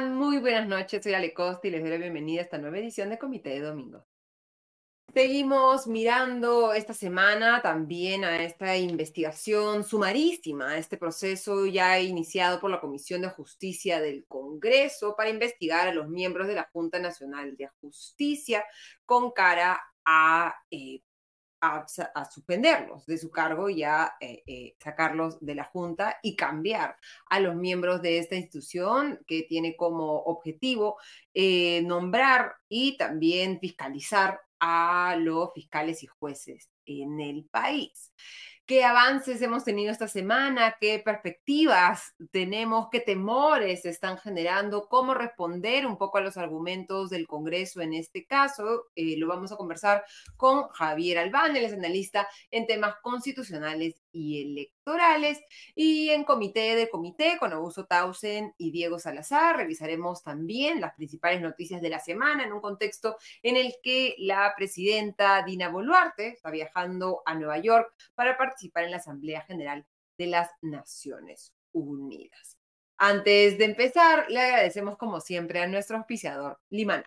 Muy buenas noches, soy Ale Costa y les doy la bienvenida a esta nueva edición de Comité de Domingo. Seguimos mirando esta semana también a esta investigación sumarísima, a este proceso ya iniciado por la Comisión de Justicia del Congreso para investigar a los miembros de la Junta Nacional de Justicia con cara a eh, a, suspenderlos de su cargo y a eh, eh, sacarlos de la Junta y cambiar a los miembros de esta institución que tiene como objetivo nombrar y también fiscalizar a los fiscales y jueces en el país qué avances hemos tenido esta semana, qué perspectivas tenemos, qué temores están generando, cómo responder un poco a los argumentos del Congreso en este caso. Eh, lo vamos a conversar con Javier Albán, él es analista en temas constitucionales y electorales. Y en comité de comité con Augusto Tausen y Diego Salazar revisaremos también las principales noticias de la semana en un contexto en el que la presidenta Dina Boluarte está viajando a Nueva York para participar en la Asamblea General de las Naciones Unidas. Antes de empezar, le agradecemos como siempre a nuestro auspiciador, Limana.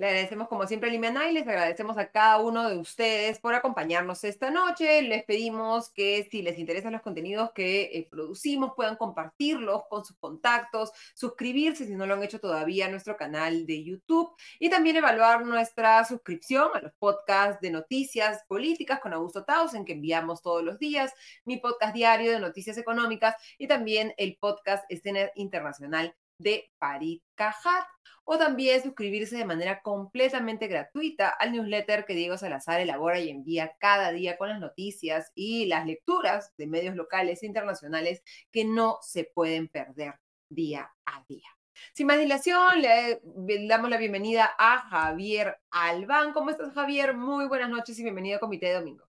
Le agradecemos como siempre a Limena y les agradecemos a cada uno de ustedes por acompañarnos esta noche. Les pedimos que si les interesan los contenidos que eh, producimos puedan compartirlos con sus contactos, suscribirse si no lo han hecho todavía a nuestro canal de YouTube y también evaluar nuestra suscripción a los podcasts de noticias políticas con Augusto Tausen que enviamos todos los días, mi podcast diario de noticias económicas y también el podcast Escena Internacional de Farid Cajat o también suscribirse de manera completamente gratuita al newsletter que Diego Salazar elabora y envía cada día con las noticias y las lecturas de medios locales e internacionales que no se pueden perder día a día. Sin más dilación, le damos la bienvenida a Javier Albán. ¿Cómo estás, Javier? Muy buenas noches y bienvenido a Comité de Domingo.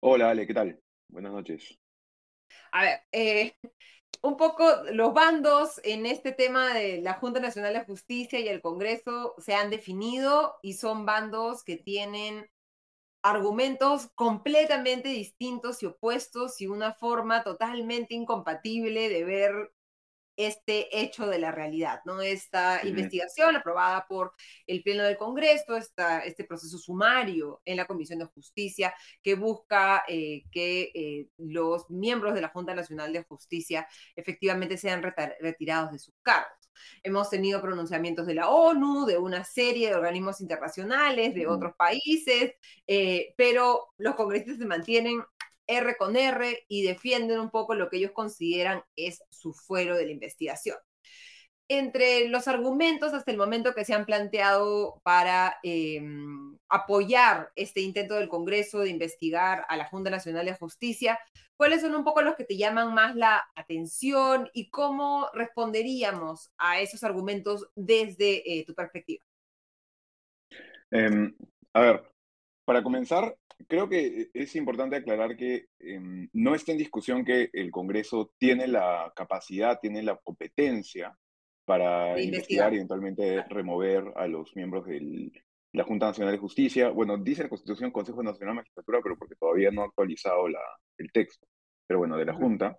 Hola, Ale, ¿qué tal? Buenas noches. A ver, eh, un poco los bandos en este tema de la Junta Nacional de Justicia y el Congreso se han definido y son bandos que tienen argumentos completamente distintos y opuestos y una forma totalmente incompatible de ver este hecho de la realidad, ¿no? Esta investigación aprobada por el Pleno del Congreso, esta, este proceso sumario en la Comisión de Justicia que busca eh, que eh, los miembros de la Junta Nacional de Justicia efectivamente sean retirados de sus cargos. Hemos tenido pronunciamientos de la ONU, de una serie de organismos internacionales, de otros países, eh, pero los congresistas se mantienen R con R y defienden un poco lo que ellos consideran es su fuero de la investigación. Entre los argumentos hasta el momento que se han planteado para em, apoyar este intento del Congreso de investigar a la Junta Nacional de Justicia, ¿cuáles son un poco los que te llaman más la atención y cómo responderíamos a esos argumentos desde eh, tu perspectiva? Em, a ver, para comenzar, creo que es importante aclarar que em, no está en discusión que el Congreso tiene la capacidad, tiene la competencia para investigar. y eventualmente remover a los miembros de la Junta Nacional de Justicia. Bueno, dice la Constitución Consejo Nacional de Magistratura, pero porque todavía no ha actualizado la, el texto, pero bueno, de la Junta.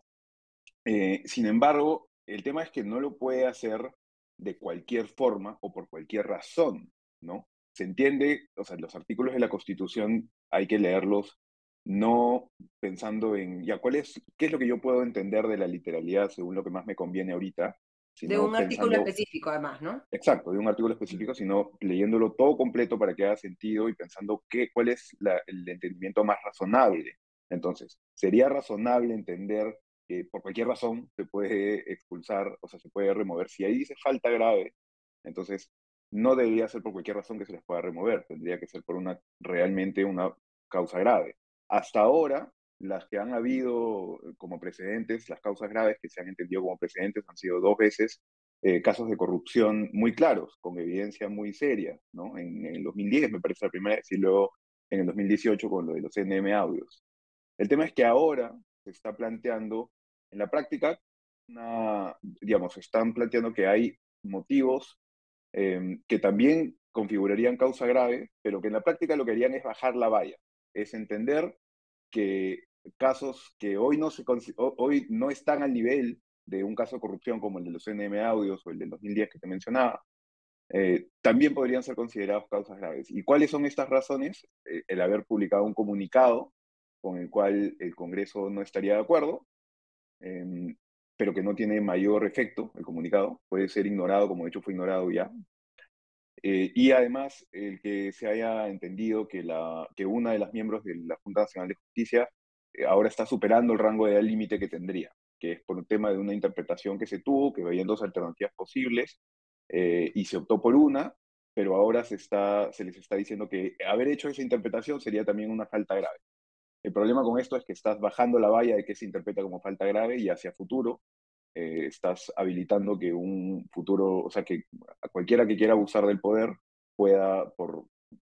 Eh, sin embargo, el tema es que no lo puede hacer de cualquier forma o por cualquier razón, ¿no? Se entiende, o sea, los artículos de la Constitución hay que leerlos no pensando en, ya, ¿cuál es, qué es lo que yo puedo entender de la literalidad según lo que más me conviene ahorita? de un artículo específico, además, ¿no? Exacto, de un artículo específico, sino leyéndolo todo completo para que haga sentido y pensando qué, cuál es el entendimiento más razonable. Entonces, sería razonable entender que por cualquier razón se puede expulsar, o sea, se puede remover. Si ahí dice falta grave, entonces no debería ser por cualquier razón que se les pueda remover, tendría que ser por una realmente una causa grave. Hasta ahora, las que han habido como precedentes, las causas graves que se han entendido como precedentes han sido dos veces eh, casos de corrupción muy claros, con evidencia muy seria, ¿no? En, el 2010 me parece la primera vez y luego en el 2018 con lo de los NM audios. El tema es que ahora se está planteando, en la práctica, una, digamos, están planteando que hay motivos em, que también configurarían causa grave, pero que en la práctica lo que harían es bajar la valla, es entender que casos que hoy no, se, hoy no están al nivel de un caso de corrupción como el de los NM Audios o el del 2010 que te mencionaba, eh, también podrían ser considerados causas graves. ¿Y cuáles son estas razones? Eh, el haber publicado un comunicado con el cual el Congreso no estaría de acuerdo, em, pero que no tiene mayor efecto, el comunicado, puede ser ignorado, como de hecho fue ignorado ya. Eh, y además, el que se haya entendido que, la, que una de las miembros de la Junta Nacional de Justicia ahora está superando el rango de límite que tendría que es por un tema de una interpretación que se tuvo, que había dos alternativas posibles, eh, y se optó por una, pero ahora se, está, se les está diciendo que haber hecho esa interpretación sería también una falta grave. El problema con esto es que estás bajando la valla de que se interpreta como falta grave y hacia futuro eh, estás habilitando que un futuro, o sea, que cualquiera que quiera abusar del poder pueda, por,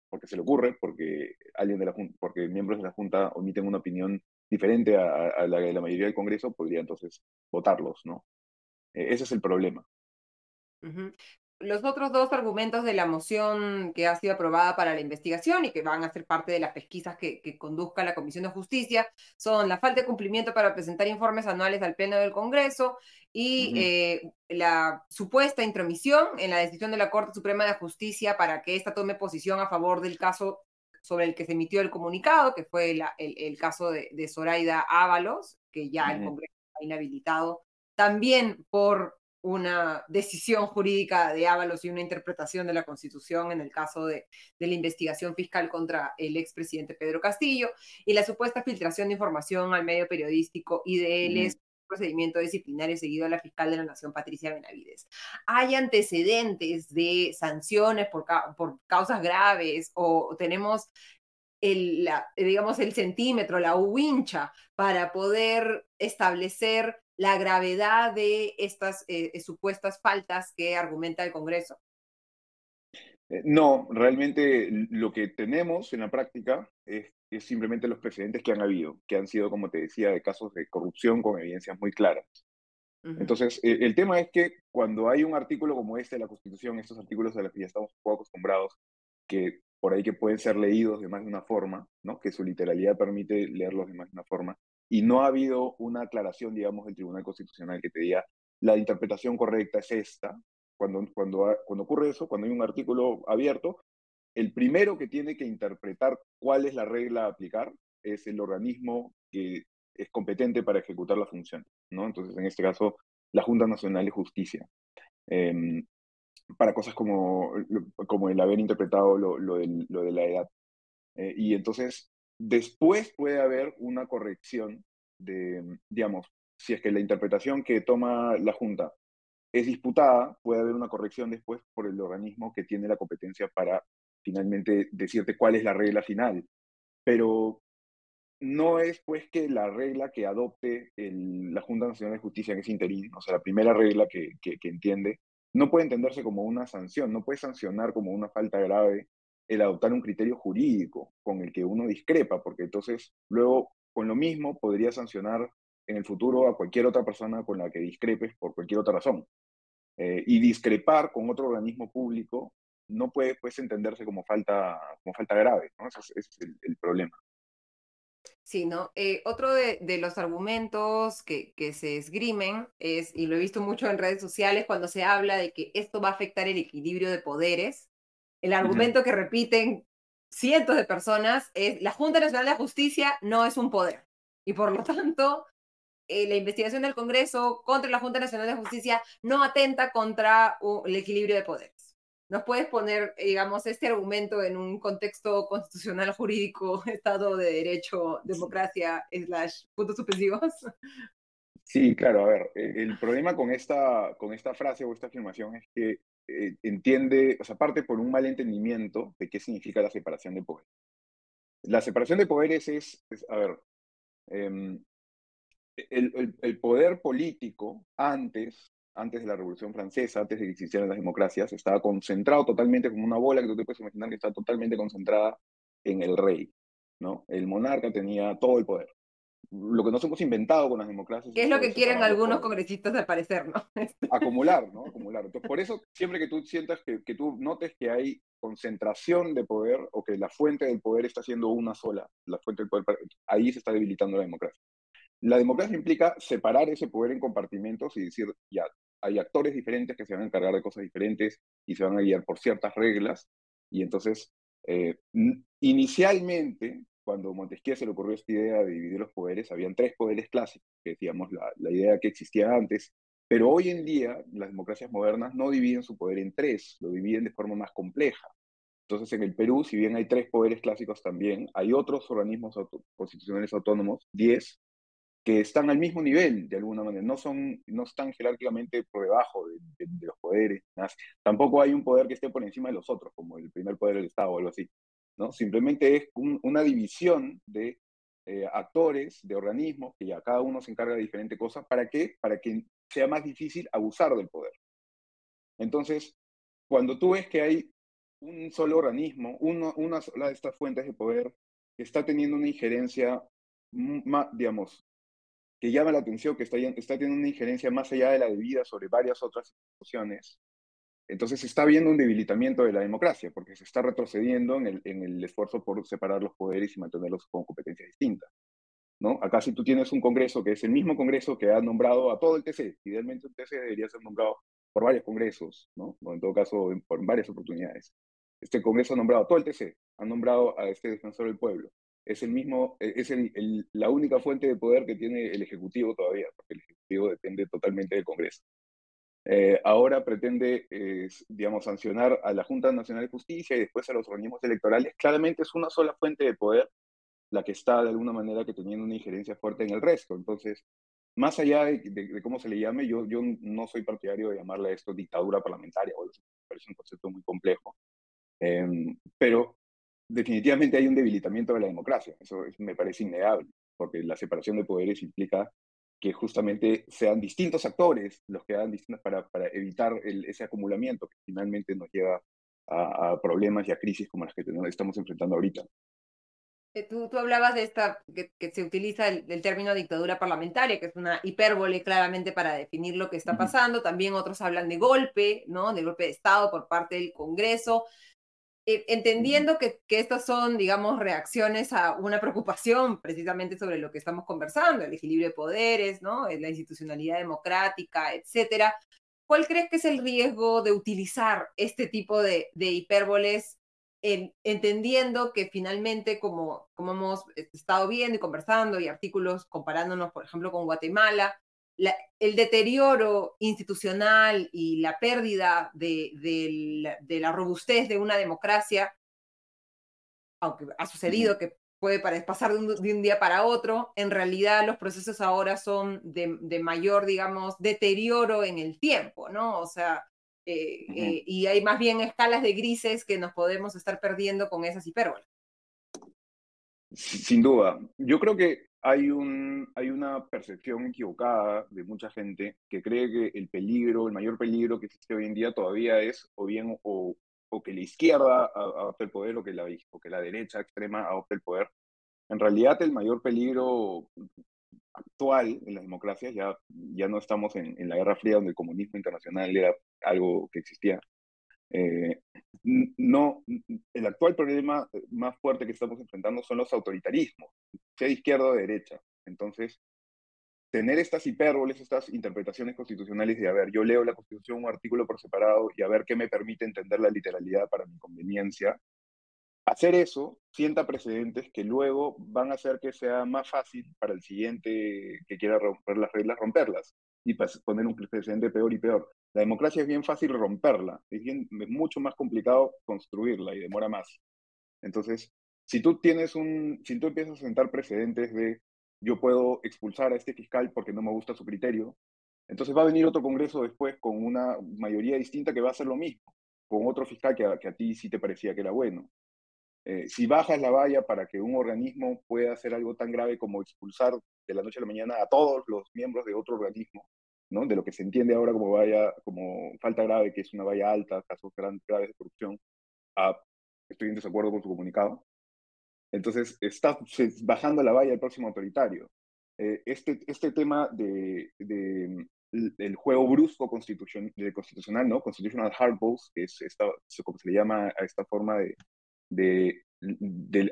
porque se le ocurre, porque alguien de la porque miembros de la Junta omiten una opinión diferente a, la de la mayoría del Congreso, podría entonces votarlos, ¿no? E, ese es el problema. Los otros dos argumentos de la moción que ha sido aprobada para la investigación y que van a ser parte de las pesquisas que, conduzca la Comisión de Justicia son la falta de cumplimiento para presentar informes anuales al Pleno del Congreso y eh, la supuesta intromisión en la decisión de la Corte Suprema de Justicia para que ésta tome posición a favor del caso sobre el que se emitió el comunicado, que fue el, caso de, de, Zoraida Ábalos, que ya el Congreso ha inhabilitado, también por una decisión jurídica de Ábalos y una interpretación de la Constitución en el caso de, de la investigación fiscal contra el expresidente Pedro Castillo y la supuesta filtración de información al medio periodístico él es procedimiento disciplinario seguido a la fiscal de la Nación, Patricia Benavides. ¿Hay antecedentes de sanciones por, por causas graves o tenemos el, digamos, el centímetro, la wincha, para poder establecer la gravedad de estas eh, supuestas faltas que argumenta el Congreso? Eh, no, realmente lo que tenemos en la práctica es es simplemente los precedentes que han habido, que han sido, como te decía, de casos de corrupción con evidencias muy claras. Entonces, eh, el tema es que cuando hay un artículo como este de la Constitución, estos artículos a los que ya estamos un poco acostumbrados, que por ahí que pueden ser leídos de más de una forma, ¿no? que su literalidad permite leerlos de más de una forma, y no ha habido una aclaración, digamos, del Tribunal Constitucional que te diga la interpretación correcta es esta. Cuando, cuando, cuando ocurre eso, cuando hay un artículo abierto, el primero que tiene que interpretar cuál es la regla a aplicar es el organismo que es competente para ejecutar la función, ¿no? Entonces, en este caso, la Junta Nacional de Justicia. Em, para cosas como, como el haber interpretado lo, lo, de la edad. Eh, y entonces, después puede haber una corrección de, digamos, si es que la interpretación que toma la Junta es disputada, puede haber una corrección después por el organismo que tiene la competencia para finalmente decirte cuál es la regla final. Pero no es pues que la regla que adopte la Junta Nacional de Justicia en ese interín, o sea, la primera regla que, que, entiende, no puede entenderse como una sanción, no puede sancionar como una falta grave el adoptar un criterio jurídico con el que uno discrepa, porque entonces luego con lo mismo podría sancionar en el futuro a cualquier otra persona con la que discrepes por cualquier otra razón. Eh, y discrepar con otro organismo público no puede pues, entenderse como falta, como falta grave, ¿no? Ese es, el, problema. Sí, ¿no? Eh, otro de, los argumentos que, que, se esgrimen es, y lo he visto mucho en redes sociales, cuando se habla de que esto va a afectar el equilibrio de poderes, el argumento que repiten cientos de personas es la Junta Nacional de Justicia no es un poder. Y por lo tanto, eh, la investigación del Congreso contra la Junta Nacional de Justicia no atenta contra el equilibrio de poderes. ¿Nos puedes poner, digamos, este argumento en un contexto constitucional, jurídico, Estado de Derecho, democracia, slash, puntos suspensivos? Sí, claro, a ver, e, el problema con esta, con esta frase o esta afirmación es que eh, entiende, o sea, parte por un mal entendimiento de qué significa la separación de poderes. La separación de poderes es, a ver, em, el, el, poder político antes, antes de la Revolución Francesa, antes de que existieran las democracias, estaba concentrado totalmente como una bola que tú te puedes imaginar que está totalmente concentrada en el rey. ¿no? El monarca tenía todo el poder lo que nos hemos inventado con las democracias. es lo que quieren algunos congresistas al parecer, ¿no? Este. Acumular, ¿no? Acumular. Entonces, por eso, siempre que tú sientas que, que, tú notes que hay concentración de poder o que la fuente del poder está siendo una sola, la fuente del poder, ahí se está debilitando la democracia. La democracia implica separar ese poder en compartimentos y decir, ya, hay actores diferentes que se van a encargar de cosas diferentes y se van a guiar por ciertas reglas. Y entonces, eh, inicialmente, cuando Montesquieu se le ocurrió esta idea de dividir los poderes, habían tres poderes clásicos, que decíamos la, la idea que existía antes, pero hoy en día las democracias modernas no dividen su poder en tres, lo dividen de forma más compleja. Entonces en el Perú, si bien hay tres poderes clásicos también, hay otros organismos constitucionales autónomos, diez, que están al mismo nivel, de alguna manera, no, son, no están jerárquicamente por debajo de, los poderes. Tampoco hay un poder que esté por encima de los otros, como el primer poder del Estado o algo así. ¿No? Simplemente es una división de eh, actores, de organismos, que ya cada uno se encarga de diferentes cosas. ¿Para qué? Para que sea más difícil abusar del poder. Entonces, cuando tú ves que hay un solo organismo, una sola de estas fuentes de poder, que está teniendo una injerencia, más, digamos, que llama la atención, que está, está teniendo una injerencia más allá de la debida sobre varias otras instituciones, entonces se está viendo un debilitamiento de la democracia, porque se está retrocediendo en el, en el esfuerzo por separar los poderes y mantenerlos con competencias distintas. ¿no? Acá si tú tienes un Congreso que es el mismo Congreso que ha nombrado a todo el TC, idealmente un TC debería ser nombrado por varios Congresos, ¿no? o en todo caso por varias oportunidades. Este Congreso ha nombrado a todo el TC, ha nombrado a este defensor del pueblo. Es el mismo, e, es el, la única fuente de poder que tiene el Ejecutivo todavía, porque el Ejecutivo depende totalmente del Congreso. Eh, ahora pretende, eh, digamos, sancionar a la Junta Nacional de Justicia y después a los organismos electorales. Claramente es una sola fuente de poder la que está de alguna manera que teniendo una injerencia fuerte en el resto. Entonces, más allá de, cómo se le llame, yo, yo no soy partidario de llamarle a esto dictadura parlamentaria, o me parece un concepto muy complejo. Em, pero definitivamente hay un debilitamiento de la democracia, eso me parece innegable, porque la separación de poderes implica que justamente sean distintos actores los que hagan distintas para, para evitar ese acumulamiento que finalmente nos lleva a, problemas y a crisis como las que estamos enfrentando ahorita. Eh, tú, tú hablabas de esta, que, se utiliza el, término dictadura parlamentaria, que es una hipérbole claramente para definir lo que está pasando. También otros hablan de golpe, ¿no? De golpe de Estado por parte del Congreso. Eh, entendiendo que, que estas son, digamos, reacciones a una preocupación precisamente sobre lo que estamos conversando, el equilibrio de poderes, ¿no? Eh, la institucionalidad democrática, etcétera. ¿Cuál crees que es el riesgo de utilizar este tipo de, de hipérboles entendiendo que finalmente, como, como hemos estado viendo y conversando y artículos comparándonos, por ejemplo, con Guatemala, el deterioro institucional y la pérdida de, la robustez de una democracia, aunque ha sucedido que puede pasar de un, día para otro, en realidad los procesos ahora son de, mayor, digamos, deterioro en el tiempo, ¿no? O sea, eh, eh, y hay más bien escalas de grises que nos podemos estar perdiendo con esas hipérbolas. Sin duda. Yo creo que hay, un, hay una percepción equivocada de mucha gente que cree que el peligro, el mayor peligro que existe hoy en día todavía es o bien o, o que la izquierda adopte el poder o que, la, o que la derecha extrema adopte el poder. En realidad el mayor peligro actual en las democracias, ya, ya no estamos en, en la Guerra Fría donde el comunismo internacional era algo que existía, eh, no, el actual problema más fuerte que estamos enfrentando son los autoritarismos, sea de izquierda o de derecha. Entonces, tener estas hipérboles, estas interpretaciones constitucionales de, a ver, yo leo la Constitución un artículo por separado y a ver qué me permite entender la literalidad para mi conveniencia, hacer eso sienta precedentes que luego van a hacer que sea más fácil para el siguiente que quiera romper las reglas, romperlas y poner un precedente peor y peor. La democracia es bien fácil romperla, es, bien, es mucho más complicado construirla y demora más. Entonces, si tú tienes un, si tú empiezas a sentar precedentes de yo puedo expulsar a este fiscal porque no me gusta su criterio, entonces va a venir otro Congreso después con una mayoría distinta que va a hacer lo mismo, con otro fiscal que a, ti sí te parecía que era bueno. Eh, si bajas la valla para que un organismo pueda hacer algo tan grave como expulsar de la noche a la mañana a todos los miembros de otro organismo, ¿no? de lo que se entiende ahora como valla, como falta grave, que es una valla alta, casos graves de corrupción, estoy en desacuerdo con su comunicado. Entonces, está bajando la valla el próximo autoritario. Eh, este, este tema de, de, el juego brusco constitución, de constitucional, ¿no? Constitutional hardballs, que es esta, como se le llama a esta forma de, de, de,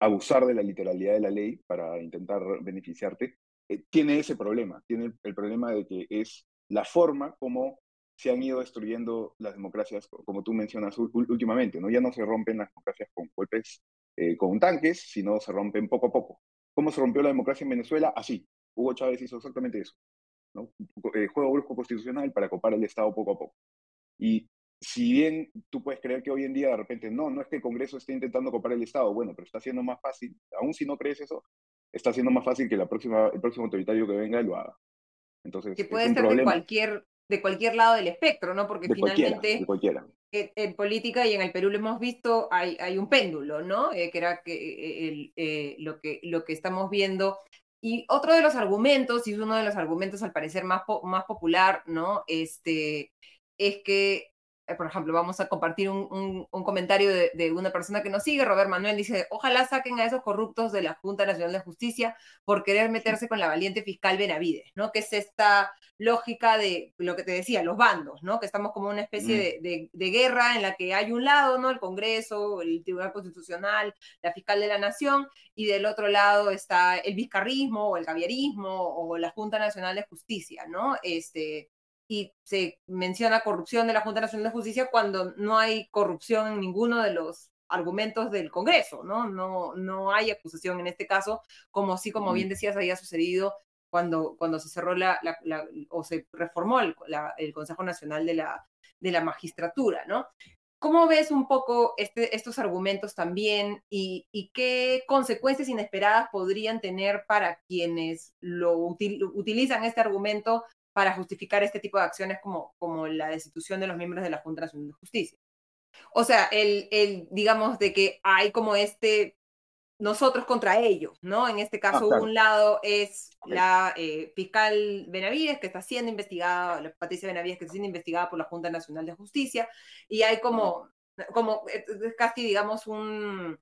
abusar de la literalidad de la ley para intentar beneficiarte, eh, tiene ese problema, tiene el, problema de que es la forma como se han ido destruyendo las democracias, como tú mencionas últimamente, ¿no? Ya no se rompen las democracias con golpes, eh, con tanques, sino se rompen poco a poco. ¿Cómo se rompió la democracia en Venezuela? Así. Hugo Chávez hizo exactamente eso. ¿no? Eh, juego brusco constitucional para copar el Estado poco a poco. Y si bien tú puedes creer que hoy en día de repente no, no es que el Congreso esté intentando copar el Estado, bueno, pero está haciendo más fácil, aún si no crees eso, está haciendo más fácil que la próxima, el próximo autoritario que venga lo haga. Entonces, que puede ser de cualquier, de cualquier lado del espectro, ¿no? Porque finalmente cualquiera, En, política y en el Perú lo hemos visto, hay, hay un péndulo, ¿no? Eh, que era que, eh, el, lo que lo que estamos viendo y otro de los argumentos, y es uno de los argumentos al parecer más, más popular, ¿no? Este, es que eh, por ejemplo, vamos a compartir un, comentario de, una persona que nos sigue, Robert Manuel, dice, ojalá saquen a esos corruptos de la Junta Nacional de Justicia por querer meterse con la valiente fiscal Benavides, ¿no? Que es esta lógica de lo que te decía, los bandos, ¿no? Que estamos como una especie mm. de, guerra en la que hay un lado, ¿no? El Congreso, el Tribunal Constitucional, la fiscal de la Nación, y del otro lado está el vizcarrismo o el caviarismo o la Junta Nacional de Justicia, ¿no? Este, y se menciona corrupción de la Junta Nacional de Justicia cuando no hay corrupción en ninguno de los argumentos del Congreso, ¿no? No, no hay acusación en este caso, como sí, como bien decías, había sucedido cuando, cuando se cerró la, o se reformó el, el, Consejo Nacional de la, de la Magistratura, ¿no? ¿Cómo ves un poco este, estos argumentos también y, y, qué consecuencias inesperadas podrían tener para quienes lo utilizan este argumento para justificar este tipo de acciones como, como la destitución de los miembros de la Junta Nacional de Justicia. O sea, el, el, digamos, de que hay como este nosotros contra ellos, ¿no? En este caso, ah, un lado es la eh, fiscal Benavides, que está siendo investigada, la Patricia Benavides, que está siendo investigada por la Junta Nacional de Justicia, y hay como, como casi, digamos, un,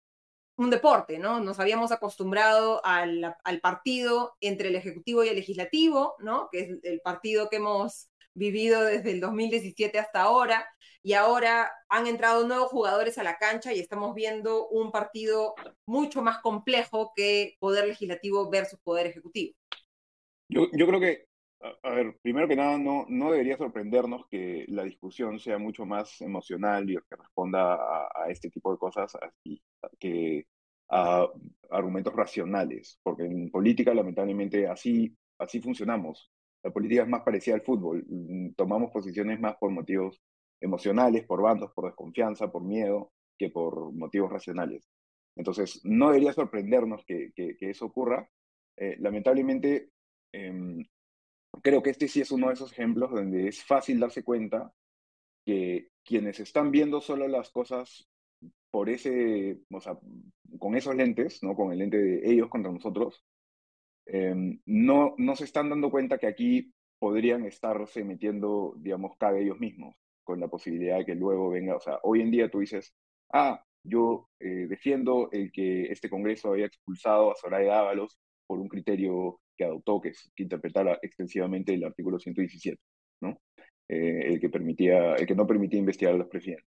un deporte, ¿no? Nos habíamos acostumbrado al, partido entre el Ejecutivo y el Legislativo, ¿no? Que es el partido que hemos vivido desde el 2017 hasta ahora, y ahora han entrado nuevos jugadores a la cancha y estamos viendo un partido mucho más complejo que poder legislativo versus poder ejecutivo. Yo, creo que, a, ver, primero que nada, no, no debería sorprendernos que la discusión sea mucho más emocional y que responda a, este tipo de cosas así, que a argumentos racionales, porque en política lamentablemente así, así funcionamos. La política es más parecida al fútbol, mm, tomamos posiciones más por motivos emocionales, por bandos, por desconfianza, por miedo, que por motivos racionales. Entonces, no debería sorprendernos que, que, eso ocurra. Eh, lamentablemente, em, creo que este sí es uno de esos ejemplos donde es fácil darse cuenta que quienes están viendo solo las cosas por ese, o sea, con esos lentes, ¿no? con el lente de ellos contra nosotros, em, no, no se están dando cuenta que aquí podrían estarse metiendo, digamos, cada ellos mismos, con la posibilidad de que luego venga, o sea, hoy en día tú dices, ah, yo eh, defiendo el que este Congreso haya expulsado a Soraya Ábalos por un criterio que adoptó, que, que interpretara extensivamente el artículo 117, ¿no? Eh, el, que permitía, el que no permitía investigar a los presidentes.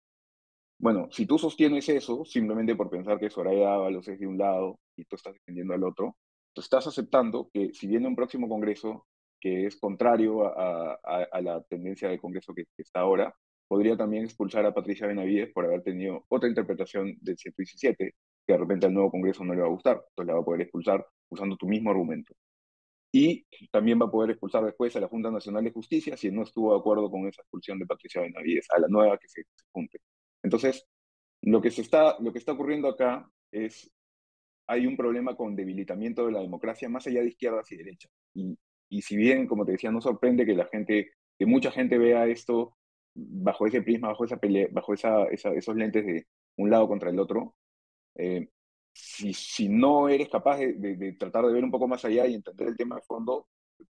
Bueno, si tú sostienes eso simplemente por pensar que Soraya Ábalos es de un lado y tú estás defendiendo al otro, tú estás aceptando que si viene un próximo Congreso que es contrario a, la tendencia del Congreso que, está ahora, podría también expulsar a Patricia Benavides por haber tenido otra interpretación del 117, que de repente al nuevo Congreso no le va a gustar, entonces la va a poder expulsar usando tu mismo argumento. Y también va a poder expulsar después a la Junta Nacional de Justicia si no estuvo de acuerdo con esa expulsión de Patricia Benavides, a la nueva que se, se junte. Entonces, lo que, se está, lo que está ocurriendo acá es, hay un problema con debilitamiento de la democracia más allá de izquierdas y derechas. Y, si bien, como te decía, no sorprende que la gente, que mucha gente vea esto bajo ese prisma, bajo esa pelea, bajo esa, esos lentes de un lado contra el otro, Eh, si, no eres capaz de, tratar de ver un poco más allá y entender el tema de fondo,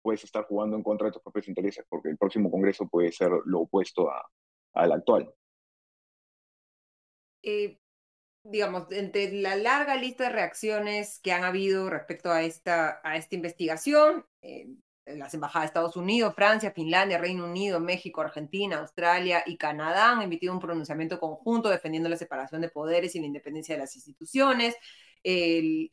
puedes estar jugando en contra de tus propios intereses, porque el próximo Congreso puede ser lo opuesto a, al actual. Eh, digamos, entre la larga lista de reacciones que han habido respecto a esta, a esta investigación, eh, las embajadas de Estados Unidos, Francia, Finlandia, Reino Unido, México, Argentina, Australia y Canadá han emitido un pronunciamiento conjunto defendiendo la separación de poderes y la independencia de las instituciones. El,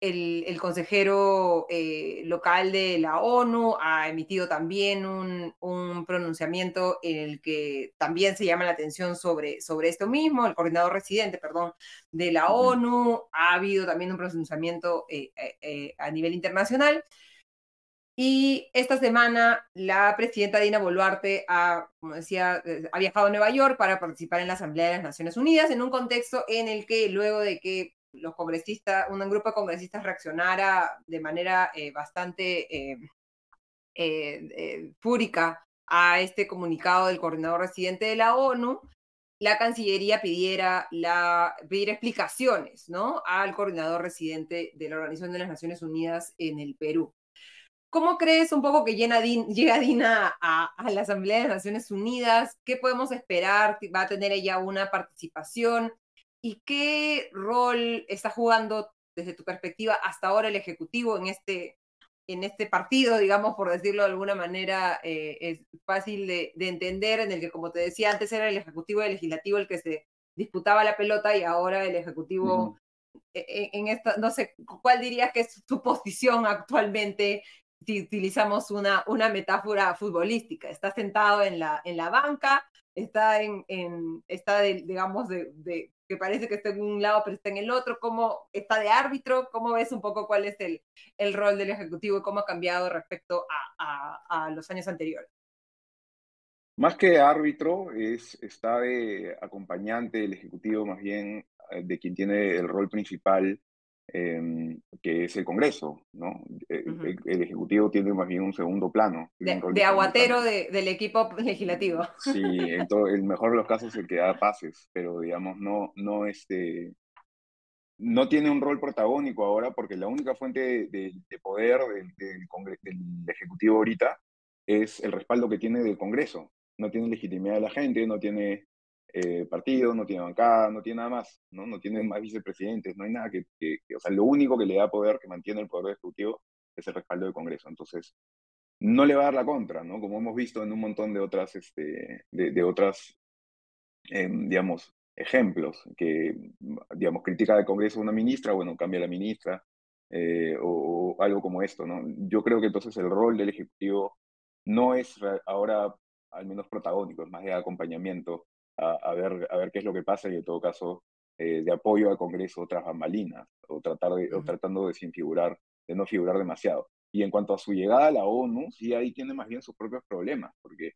el, consejero eh, local de la ONU ha emitido también un, un, pronunciamiento en el que también se llama la atención sobre, sobre esto mismo. El coordinador residente, perdón, de la ONU ha habido también un pronunciamiento eh, eh, a nivel internacional. Y esta semana la presidenta Dina Boluarte ha, como decía, ha viajado a Nueva York para participar en la Asamblea de las Naciones Unidas en un contexto en el que luego de que los congresistas, un grupo de congresistas reaccionara de manera eh, bastante eh, eh, fúrica a este comunicado del coordinador residente de la ONU, la Cancillería pidiera, la, explicaciones ¿no? al coordinador residente de la Organización de las Naciones Unidas en el Perú. ¿Cómo crees un poco que llega Dina a, a, la Asamblea de las Naciones Unidas? ¿Qué podemos esperar? ¿Va a tener ella una participación? ¿Y qué rol está jugando desde tu perspectiva hasta ahora el Ejecutivo en este, en este partido, digamos, por decirlo de alguna manera, eh, es fácil de, entender, en el que, como te decía, antes era el Ejecutivo y el Legislativo el que se disputaba la pelota y ahora el Ejecutivo, e, e, en, esta, no sé, ¿cuál dirías que es su posición actualmente? Si utilizamos una, una metáfora futbolística, está sentado en la, en la banca, está en, en está digamos de, que parece que está en un lado pero está en el otro, cómo está de árbitro, cómo ves un poco cuál es el, el rol del Ejecutivo y cómo ha cambiado respecto a, a, los años anteriores. Más que árbitro, es, está de acompañante del Ejecutivo, más bien eh, de quien tiene el rol principal Em, que es el Congreso, ¿no? E, e, el, Ejecutivo tiene más bien un segundo plano. De, aguatero del equipo legislativo. Sí, en todo, el mejor de los casos es el que da pases, pero digamos, no, no, este, no tiene un rol protagónico ahora porque la única fuente de, poder del, del Ejecutivo ahorita es el respaldo que tiene del Congreso. No tiene legitimidad de la gente, no tiene eh, partido, no tiene bancada, no tiene nada más, ¿no? No tiene más vicepresidentes, no hay nada que, o sea, lo único que le da poder, que mantiene el poder ejecutivo, es el respaldo del Congreso. Entonces, no le va a dar la contra, ¿no? Como hemos visto en un montón de otras, este, de, otras, em, digamos, ejemplos, que, digamos, critica del Congreso una ministra, bueno, cambia la ministra, eh, o, o, algo como esto, ¿no? Yo creo que entonces el rol del Ejecutivo no es ahora al menos protagónico, es más de acompañamiento a, ver, a ver qué es lo que pasa y en todo caso eh, de apoyo al Congreso otras bambalinas o, tratar de, o tratando de sin figurar, de no figurar demasiado. Y en cuanto a su llegada a la ONU, sí ahí tiene más bien sus propios problemas, porque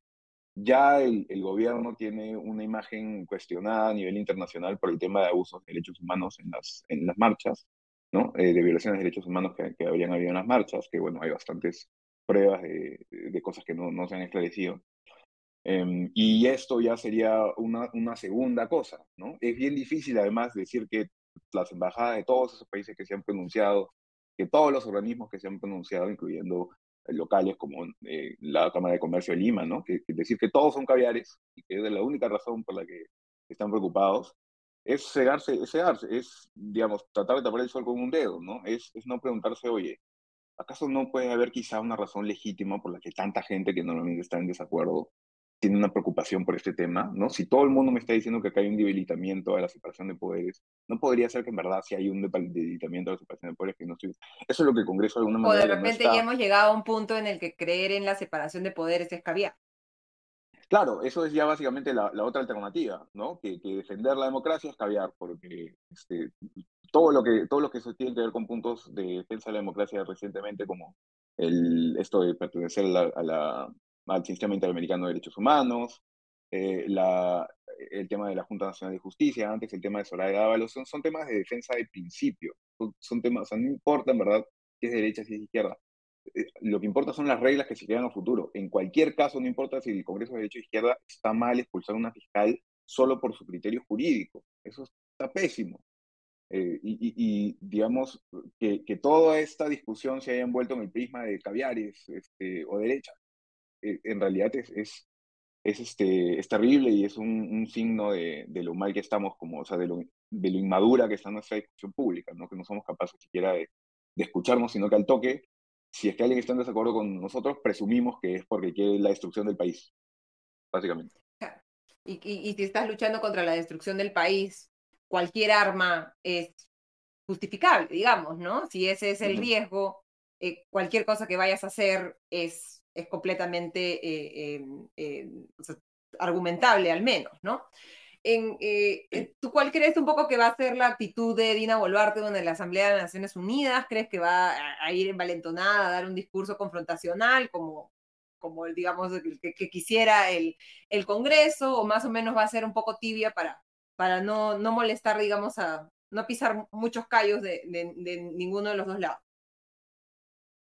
ya el, el, gobierno tiene una imagen cuestionada a nivel internacional por el tema de abusos de derechos humanos en las, en las marchas, ¿no? Eh, de violaciones de derechos humanos que, que, habrían habido en las marchas, que bueno, hay bastantes pruebas de, de cosas que no, no se han esclarecido. Em, y esto ya sería una, una segunda cosa, ¿no? Es bien difícil además decir que las embajadas de todos esos países que se han pronunciado, que todos los organismos que se han pronunciado, incluyendo locales como eh, la Cámara de Comercio de Lima, ¿no? Que, decir que todos son caviares y que es la única razón por la que están preocupados, es cegarse, es cegarse, es, digamos, tratar de tapar el sol con un dedo, ¿no? Es, es no preguntarse, oye, ¿acaso no puede haber quizá una razón legítima por la que tanta gente que normalmente está en desacuerdo tiene una preocupación por este tema, ¿no? Si todo el mundo me está diciendo que acá hay un debilitamiento de la separación de poderes, no podría ser que en verdad si hay un debilitamiento de la separación de poderes que no estoy... Eso es lo que el Congreso de alguna manera... O de repente ya hemos llegado a un punto en el que creer en la separación de poderes es caviar. Claro, eso es ya básicamente la, la otra alternativa, ¿no? Que, que, defender la democracia es caviar, porque este, todo lo que todo lo que tiene que ver con puntos de defensa de la democracia recientemente, como el, esto de pertenecer a la al Sistema Interamericano de Derechos Humanos, eh, el tema de la Junta Nacional de Justicia, antes el tema de Soraya Dávalos, son, son temas de defensa de principio, son, temas, no importa en verdad si es derecha, si es izquierda, eh, lo que importa son las reglas que se crean a futuro. En cualquier caso, no importa si el Congreso de Derecho de Izquierda está mal expulsar a una fiscal solo por su criterio jurídico. Eso está pésimo. Eh, y, digamos que, toda esta discusión se haya envuelto en el prisma de caviares este, o derecha, en realidad es, es, es, este, es terrible y es un, signo de, de, lo mal que estamos, como, o sea, de lo, de lo inmadura que está nuestra discusión pública, ¿no? que no somos capaces siquiera de, de escucharnos, sino que al toque, si es que alguien está en desacuerdo con nosotros, presumimos que es porque quiere la destrucción del país, básicamente. Y, y, y si estás luchando contra la destrucción del país, cualquier arma es justificable, digamos, ¿no? Si ese es el riesgo, eh, cualquier cosa que vayas a hacer es, es completamente eh, em, em, argumentable, al menos, ¿no? En, eh, ¿Tú cuál crees un poco que va a ser la actitud de Dina Boluarte en la Asamblea de Naciones Unidas? ¿Crees que va a, ir envalentonada, a dar un discurso confrontacional como, como digamos, que, quisiera el, el Congreso? ¿O más o menos va a ser un poco tibia para, para no, no molestar, digamos, a no pisar muchos callos de, de, ninguno de los dos lados.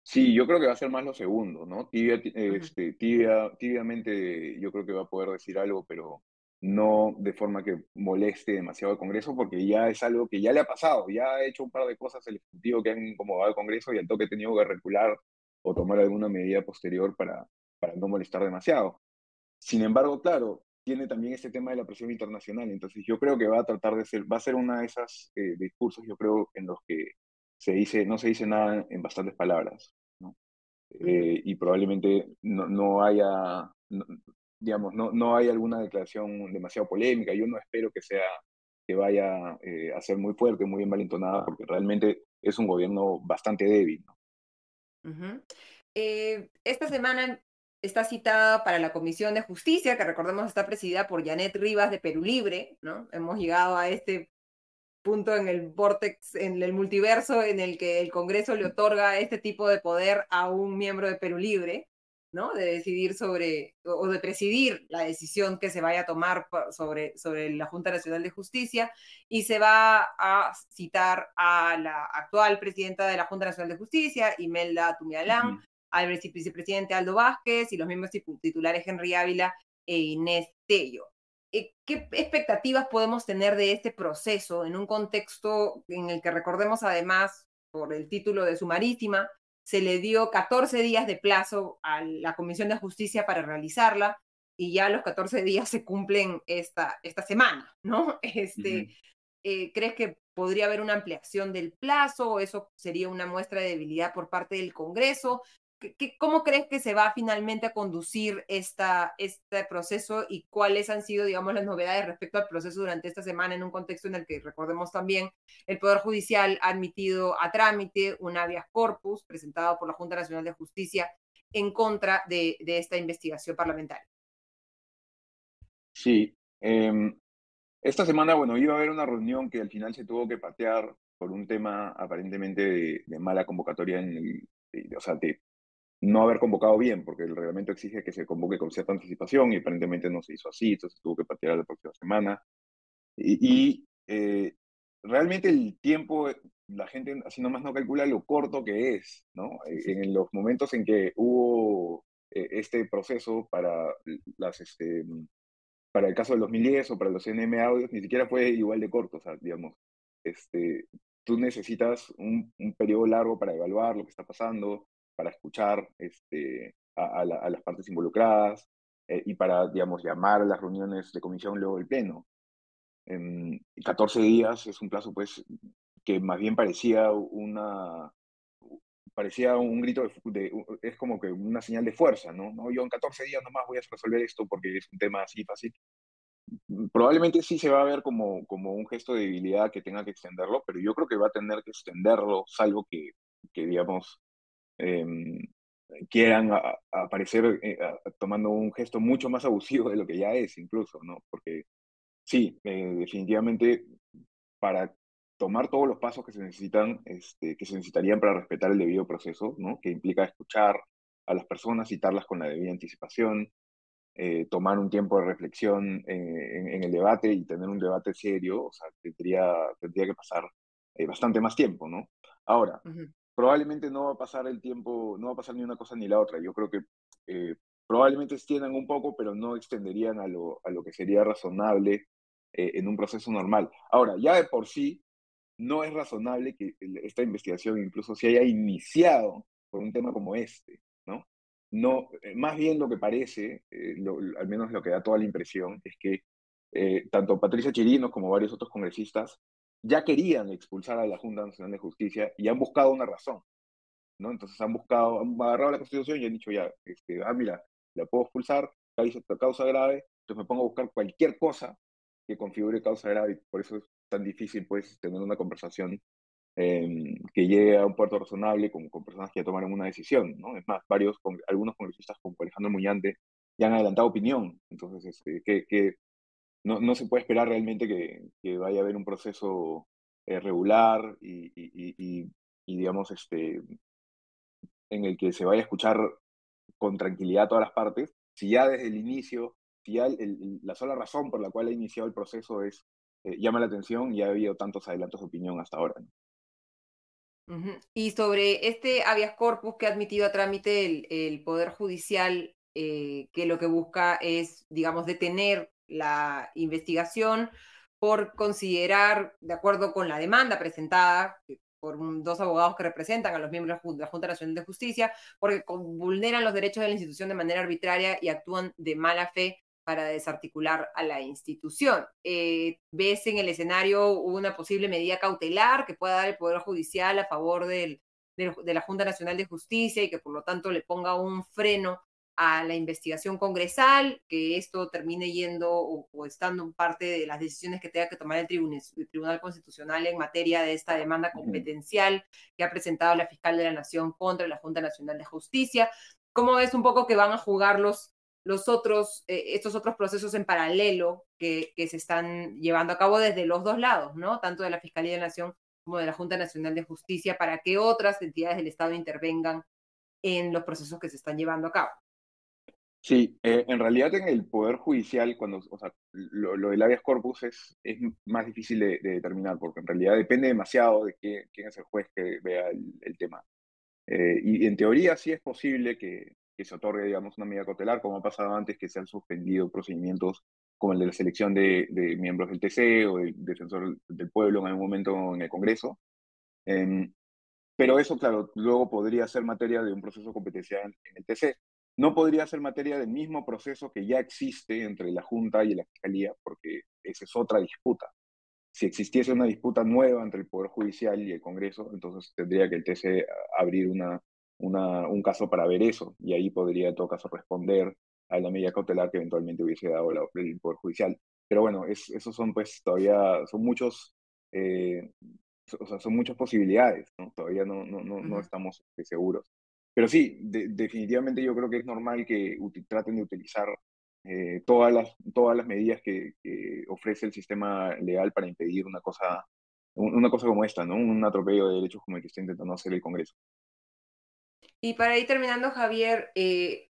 Sí, yo creo que va a ser más lo segundo, ¿no? Tibia, este, tibia, tibiamente yo creo que va a poder decir algo, pero no de forma que moleste demasiado al Congreso, porque ya es algo que ya le ha pasado, ya ha hecho un par de cosas el Ejecutivo que han incomodado al Congreso y al toque ha tenido que recular o tomar alguna medida posterior para, para no molestar demasiado. Sin embargo, claro, tiene también este tema de la presión internacional. Entonces yo creo que va a tratar de ser, va a ser una de esas eh, discursos, yo creo, en los que se dice, no se dice nada en bastantes palabras. ¿no? Eh, y probablemente no, no haya, digamos, no, no hay alguna declaración demasiado polémica. Yo no espero que sea que vaya eh, a ser muy fuerte, muy envalentonada, porque realmente es un gobierno bastante débil. ¿no? esta semana está citada para la Comisión de Justicia, que recordemos está presidida por Janet Rivas de Perú Libre, ¿no? Hemos llegado a este punto en el vortex, en el multiverso en el que el Congreso le otorga este tipo de poder a un miembro de Perú Libre, ¿no? De decidir sobre, o de presidir la decisión que se vaya a tomar sobre, sobre la Junta Nacional de Justicia, y se va a citar a la actual presidenta de la Junta Nacional de Justicia, Imelda Tumialán, al vicepresidente Aldo Vázquez y los miembros titulares Henry Ávila e Inés Tello. Eh, ¿Qué expectativas podemos tener de este proceso en un contexto en el que recordemos además, por el título de su marítima, se le dio 14 días de plazo a la Comisión de Justicia para realizarla y ya los 14 días se cumplen esta, esta semana, ¿no? Este, eh, ¿Crees que podría haber una ampliación del plazo o eso sería una muestra de debilidad por parte del Congreso? ¿Cómo crees que se va finalmente a conducir esta, este proceso y cuáles han sido, digamos, las novedades respecto al proceso durante esta semana en un contexto en el que, recordemos también, el Poder Judicial ha admitido a trámite un habeas corpus presentado por la Junta Nacional de Justicia en contra de, de esta investigación parlamentaria? Sí. Em, esta semana, bueno, iba a haber una reunión que al final se tuvo que patear por un tema aparentemente de, mala convocatoria en el, o sea, de no haber convocado bien, porque el reglamento exige que se convoque con cierta anticipación y aparentemente no se hizo así, entonces tuvo que patear la próxima semana. Y, eh, realmente el tiempo, la gente así nomás no calcula lo corto que es, ¿no? E, en los momentos en que hubo eh, este proceso para las, este, para el caso del 2010 o para los NM audios, ni siquiera fue igual de corto, o sea, digamos, este, tú necesitas un, un periodo largo para evaluar lo que está pasando, para escuchar este, a, las partes involucradas eh, y para, digamos, llamar a las reuniones de comisión luego del pleno. En 14 días es un plazo, pues, que más bien parecía una parecía un grito de, es como que una señal de fuerza, ¿no? ¿no? Yo en 14 días nomás voy a resolver esto porque es un tema así fácil. Probablemente sí se va a ver como, como un gesto de debilidad que tenga que extenderlo, pero yo creo que va a tener que extenderlo, salvo que, que digamos, Em, quieran aparecer eh, tomando un gesto mucho más abusivo de lo que ya es incluso, ¿no? Porque sí, eh, definitivamente para tomar todos los pasos que se necesitan, este, que se necesitarían para respetar el debido proceso, ¿no? Que implica escuchar a las personas, citarlas con la debida anticipación, eh, tomar un tiempo de reflexión en, el debate y tener un debate serio, o sea, tendría, tendría que pasar bastante más tiempo, ¿no? Ahora, probablemente no va a pasar el tiempo, no va a pasar ni una cosa ni la otra. Yo creo que eh, probablemente extiendan un poco, pero no extenderían a lo, a lo que sería razonable eh, en un proceso normal. Ahora, ya de por sí, no es razonable que esta investigación, incluso si haya iniciado por un tema como este, ¿no? no eh, más bien lo que parece, al menos lo que da toda la impresión, es que tanto Patricia Chirinos como varios otros congresistas ya querían expulsar a la Junta Nacional de Justicia y han buscado una razón, ¿no? Entonces han buscado, han agarrado la Constitución y han dicho ya, este, ah, mira, la puedo expulsar, causa grave, entonces me pongo a buscar cualquier cosa que configure causa grave, por eso es tan difícil, pues, tener una conversación em, que llegue a un puerto razonable con, con, personas que ya tomaron una decisión, ¿no? Es más, varios, con, algunos congresistas como Alejandro Muñante ya han adelantado opinión, entonces, este, que no, no, se puede esperar realmente que, que vaya a haber un proceso eh, regular y, y, digamos, este, en el que se vaya a escuchar con tranquilidad a todas las partes, si ya desde el inicio ya la sola razón por la cual ha iniciado el proceso es eh, llama la atención y ha habido tantos adelantos de opinión hasta ahora. Y sobre este habeas corpus que ha admitido a trámite el, el Poder Judicial, eh, que lo que busca es, digamos, detener la investigación por considerar, de acuerdo con la demanda presentada por dos abogados que representan a los miembros de la Junta Nacional de Justicia, porque vulneran los derechos de la institución de manera arbitraria y actúan de mala fe para desarticular a la institución. Eh, ¿Ves en el escenario una posible medida cautelar que pueda dar el Poder Judicial a favor del, de la Junta Nacional de Justicia y que por lo tanto le ponga un freno a la investigación congresal, que esto termine yendo o, estando en parte de las decisiones que tenga que tomar el tribunal, el tribunal, Constitucional en materia de esta demanda competencial que ha presentado la fiscal de la Nación contra la Junta Nacional de Justicia. ¿Cómo ves un poco que van a jugar los, los otros, eh, estos otros procesos en paralelo que, que, se están llevando a cabo desde los dos lados, ¿no? Tanto de la Fiscalía de la Nación como de la Junta Nacional de Justicia, para que otras entidades del Estado intervengan en los procesos que se están llevando a cabo. Sí, eh, en realidad en el Poder Judicial, cuando, o sea, lo, del habeas corpus es, más difícil de, determinar, porque en realidad depende demasiado de quién es el juez que vea el, tema. Eh, y en teoría sí es posible que, se otorgue, digamos, una medida cautelar, como ha pasado antes, que se han suspendido procedimientos como el de la selección de, miembros del TC o del defensor del pueblo en algún momento en el Congreso. Em, pero eso, claro, luego podría ser materia de un proceso competencial en el TC. No podría ser materia del mismo proceso que ya existe entre la Junta y la Fiscalía, porque esa es otra disputa. Si existiese una disputa nueva entre el Poder Judicial y el Congreso, entonces tendría que el TC abrir una un caso para ver eso, y ahí podría en todo caso responder a la medida cautelar que eventualmente hubiese dado la, el Poder Judicial. Pero bueno, es, esos son pues todavía, son muchos, eh, o sea, son muchas posibilidades, ¿no? Todavía no, no, no, no estamos este, seguros. Pero sí, definitivamente yo creo que es normal que traten de utilizar eh, todas, las, todas las medidas que, ofrece el sistema legal para impedir una cosa, una cosa como esta, ¿no? Un atropello de derechos como el que está intentando hacer el Congreso. Y para ir terminando, Javier, eh,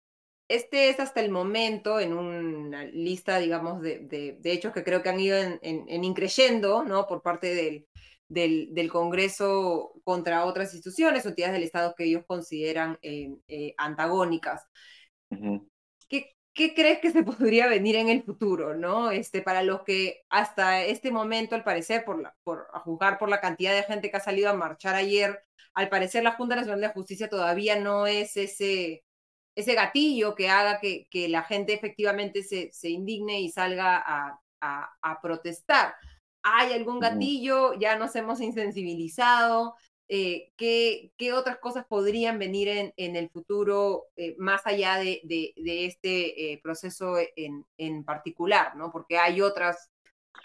este es hasta el momento en una lista, digamos, de, de, hechos que creo que han ido en, en, increyendo, ¿no? Por parte del, del, del, Congreso contra otras instituciones o entidades del Estado que ellos consideran eh, eh, antagónicas. ¿Qué, ¿Qué, crees que se podría venir en el futuro, no? Este, para los que hasta este momento, al parecer, por, la, por a juzgar por la cantidad de gente que ha salido a marchar ayer, al parecer la Junta Nacional de Justicia todavía no es ese, ese gatillo que haga que, que la gente efectivamente se, se indigne y salga a, a, protestar. ¿Hay algún gatillo? ¿Ya nos hemos insensibilizado? Eh, ¿qué, ¿qué, otras cosas podrían venir en, en el futuro eh, más allá de, de, de este eh, proceso en, en, particular? ¿no? Porque hay otras,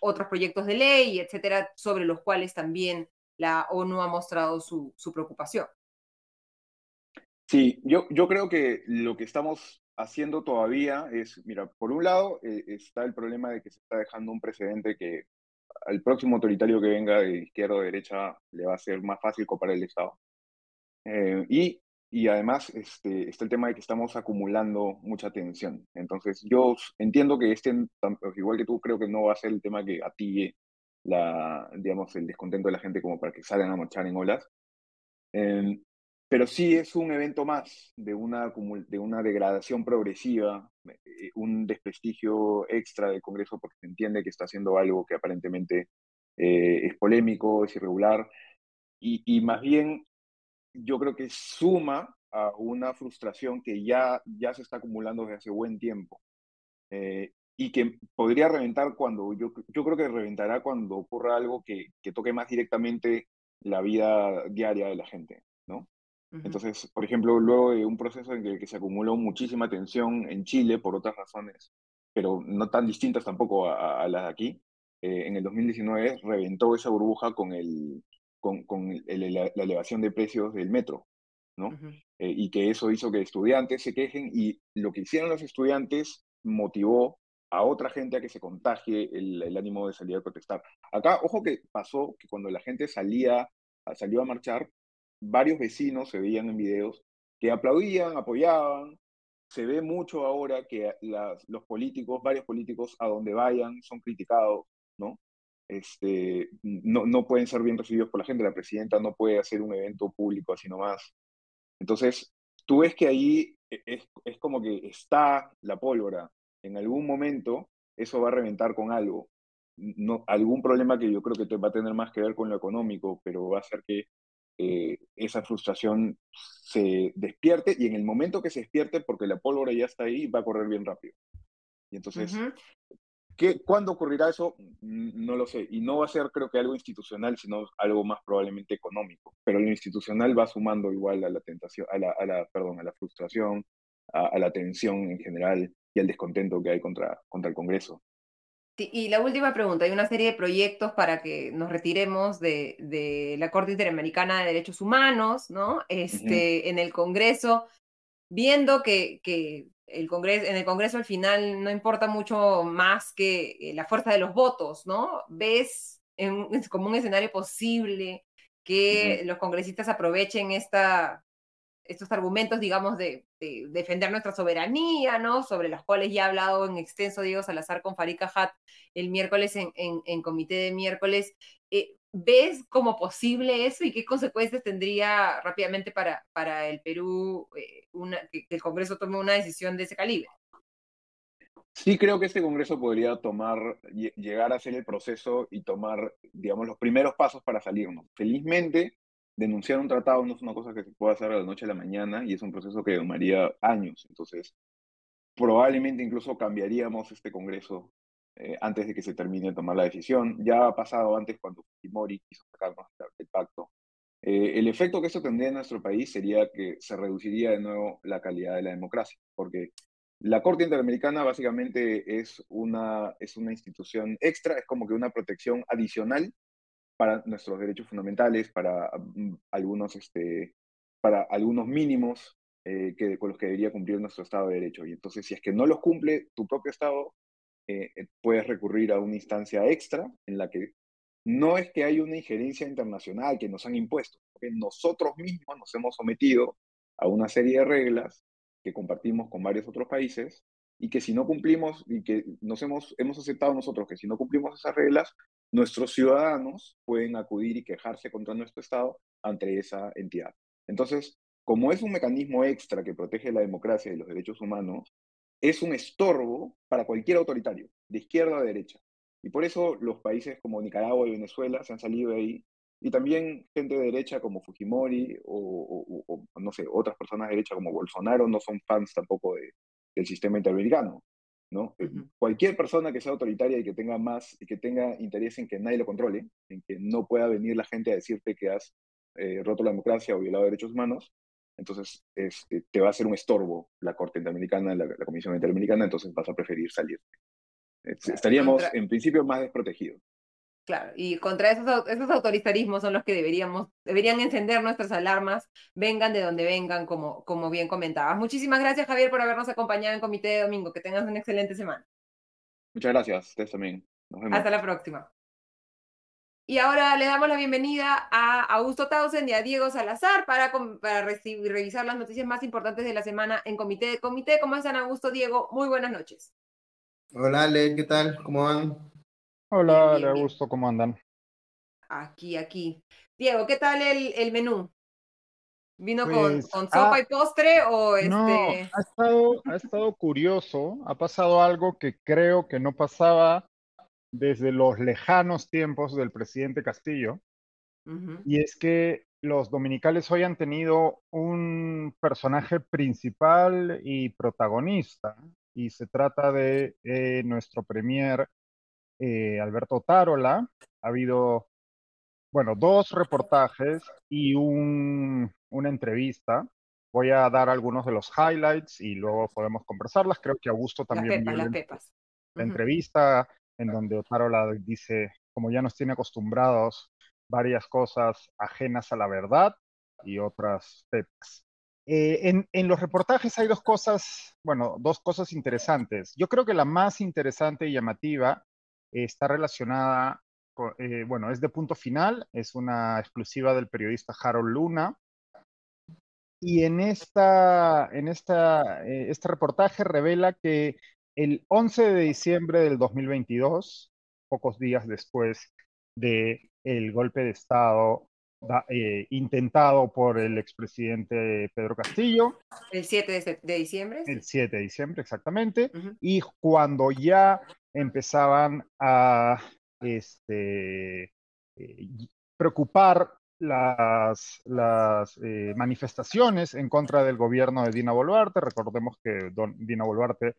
otros proyectos de ley, etcétera, sobre los cuales también la ONU ha mostrado su, su preocupación. Sí, yo, yo creo que lo que estamos haciendo todavía es, mira, por un lado eh, está el problema de que se está dejando un precedente que al próximo autoritario que venga de izquierda o de derecha le va a ser más fácil copar el Estado. Eh, y, y además este, está el tema de que estamos acumulando mucha tensión. Entonces yo entiendo que este, igual que tú, creo que no va a ser el tema que atille la, digamos, el descontento de la gente como para que salgan a marchar en olas. Em, pero sí es un evento más de una, de una degradación progresiva, eh, un desprestigio extra del Congreso porque se entiende que está haciendo algo que aparentemente eh, es polémico, es irregular, y, y, más bien yo creo que suma a una frustración que ya, ya se está acumulando desde hace buen tiempo. Eh, y que podría reventar cuando, yo, yo creo que reventará cuando ocurra algo que, que toque más directamente la vida diaria de la gente, ¿no? Entonces, por ejemplo, luego de un proceso en el que se acumuló muchísima tensión en Chile por otras razones, pero no tan distintas tampoco a, las de aquí, eh, en el 2019 reventó esa burbuja con, el, con, con la, elevación de precios del metro, ¿no? Eh, y que eso hizo que estudiantes se quejen y lo que hicieron los estudiantes motivó a otra gente a que se contagie el, el, ánimo de salir a protestar. Acá, ojo que pasó que cuando la gente salía, salió a marchar, varios vecinos se veían en videos que aplaudían, apoyaban. Se ve mucho ahora que los políticos, varios políticos, a donde vayan, son criticados, ¿no? Este, no, no pueden ser bien recibidos por la gente. La presidenta no puede hacer un evento público así nomás. Entonces, tú ves que ahí e, es, es como que está la pólvora. En algún momento eso va a reventar con algo. No, algún problema que yo creo que va a tener más que ver con lo económico, pero va a ser que eh, esa frustración se despierte y en el momento que se despierte, porque la pólvora ya está ahí, va a correr bien rápido. Y entonces, ¿qué, ¿cuándo ocurrirá eso? No lo sé. Y no va a ser, creo que, algo institucional, sino algo más probablemente económico. Pero lo institucional va sumando igual a la tentación, a la, a la perdón, a la frustración, a, a, la tensión en general y al descontento que hay contra, contra el Congreso y la última pregunta, hay una serie de proyectos para que nos retiremos de, de la Corte Interamericana de Derechos Humanos, ¿no? Este, En el Congreso, viendo que, que el Congreso, en el Congreso al final no importa mucho más que eh, la fuerza de los votos, ¿no? ¿Ves en, como un escenario posible que los congresistas aprovechen esta estos argumentos, digamos, de, defender nuestra soberanía, ¿no? Sobre los cuales ya ha hablado en extenso Diego Salazar con Farika Hat el miércoles en, en, comité de miércoles. Eh, ¿Ves como posible eso y qué consecuencias tendría rápidamente para, para el Perú eh, una, que, el Congreso tome una decisión de ese calibre? Sí, creo que este Congreso podría tomar, llegar a hacer el proceso y tomar, digamos, los primeros pasos para salirnos. Felizmente, denunciar un tratado no es una cosa que se puede hacer de la noche a la mañana y es un proceso que tomaría años. Entonces, probablemente incluso cambiaríamos este Congreso eh, antes de que se termine de tomar la decisión. Ya ha pasado antes cuando Fujimori quiso sacarnos el pacto. Eh, el efecto que eso tendría en nuestro país sería que se reduciría de nuevo la calidad de la democracia, porque la Corte Interamericana básicamente es una, es una institución extra, es como que una protección adicional para nuestros derechos fundamentales, para mm, algunos, este, para algunos mínimos eh, que, con los que debería cumplir nuestro Estado de Derecho. Y entonces, si es que no los cumple tu propio Estado, eh, eh, puedes recurrir a una instancia extra en la que no es que hay una injerencia internacional que nos han impuesto, porque nosotros mismos nos hemos sometido a una serie de reglas que compartimos con varios otros países y que si no cumplimos y que nos hemos, hemos aceptado nosotros que si no cumplimos esas reglas, nuestros ciudadanos pueden acudir y quejarse contra nuestro Estado ante esa entidad. Entonces, como es un mecanismo extra que protege la democracia y los derechos humanos, es un estorbo para cualquier autoritario, de izquierda a derecha. Y por eso los países como Nicaragua y Venezuela se han salido de ahí. Y también gente de derecha como Fujimori o, no sé, otras personas de derecha como Bolsonaro no son fans tampoco de, del sistema interamericano. ¿No? Cualquier persona que sea autoritaria y que tenga más y que tenga interés en que nadie lo controle, en que no pueda venir la gente a decirte que has eh, roto la democracia o violado derechos humanos, entonces este, te va a hacer un estorbo la Corte Interamericana, la, Comisión Interamericana, entonces vas a preferir salir. Estaríamos en principio más desprotegidos. Claro, y contra esos, esos autoritarismos son los que deberíamos, deberían encender nuestras alarmas, vengan de donde vengan, como, como bien comentabas. Muchísimas gracias, Javier, por habernos acompañado en Comité de Domingo. Que tengas una excelente semana. Muchas gracias, ustedes también. Hasta la próxima. Y ahora le damos la bienvenida a Augusto Tausen y a Diego Salazar para, para recibir, revisar las noticias más importantes de la semana en Comité de Comité. ¿Cómo están, Augusto, Diego? Muy buenas noches. Hola, Ale, ¿qué tal? ¿Cómo van? Hola, le gusto, ¿cómo andan? Aquí, aquí. Diego, ¿qué tal el, el menú? ¿Vino con, pues, sopa y postre o este...? No, ha estado, ha estado curioso, ha pasado algo que creo que no pasaba desde los lejanos tiempos del presidente Castillo, y es que los dominicales hoy han tenido un personaje principal y protagonista, y se trata de eh, nuestro premier eh, Alberto Tarola. Ha habido, bueno, dos reportajes y un, una entrevista. Voy a dar algunos de los highlights y luego podemos conversarlas. Creo que Augusto también las pepas, la entrevista en donde Otarola dice, como ya nos tiene acostumbrados, varias cosas ajenas a la verdad y otras pepas. Eh, en, en, los reportajes hay dos cosas, bueno, dos cosas interesantes. Yo creo que la más interesante y llamativa está relacionada, con, eh, bueno, es de punto final, es una exclusiva del periodista Harold Luna. Y en, esta, en esta, eh, este reportaje revela que el 11 de diciembre del 2022, pocos días después del el golpe de Estado eh, intentado por el expresidente Pedro Castillo. El 7 de, diciembre. El 7 de diciembre, exactamente. Y cuando ya empezaban a este, eh, preocupar las, eh, manifestaciones en contra del gobierno de Dina Boluarte. Recordemos que Dina Boluarte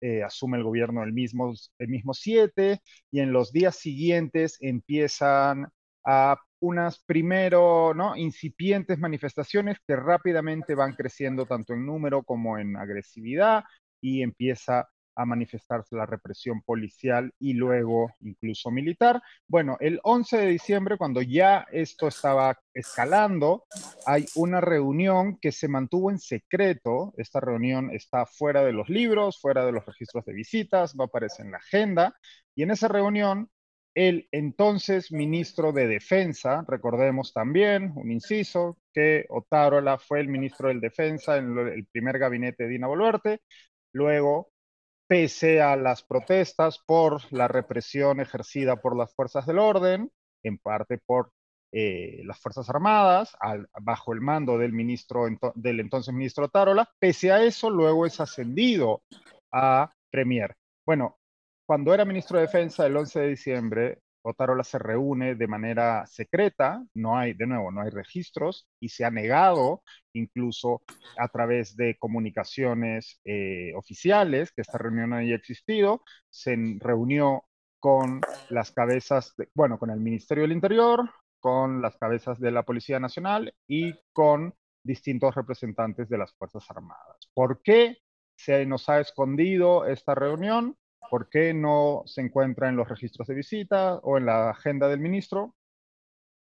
eh, asume el gobierno el mismo, el mismo 7 y en los días siguientes empiezan a unas primero ¿no? incipientes manifestaciones que rápidamente van creciendo tanto en número como en agresividad y empieza a manifestarse la represión policial y luego incluso militar. Bueno, el 11 de diciembre, cuando ya esto estaba escalando, hay una reunión que se mantuvo en secreto. Esta reunión está fuera de los libros, fuera de los registros de visitas, no aparece en la agenda. Y en esa reunión, el entonces ministro de Defensa, recordemos también, un inciso, que Otárola fue el ministro de Defensa en el primer gabinete de Dina Boluarte, luego pese a las protestas por la represión ejercida por las fuerzas del orden, en parte por eh, las Fuerzas Armadas, bajo el mando del, ministro, del entonces ministro Tarola. Pese a eso, luego es ascendido a Premier. Bueno, cuando era ministro de Defensa el 11 de diciembre, Otarola se reúne de manera secreta, no hay, de nuevo, no hay registros y se ha negado incluso a través de comunicaciones eh, oficiales que esta reunión haya existido, se reunió con las cabezas, bueno, con el Ministerio del Interior, con las cabezas de la Policía Nacional y con distintos representantes de las Fuerzas Armadas. ¿Por qué se nos ha escondido esta reunión? ¿Por qué no se encuentra en los registros de visita o en la agenda del ministro?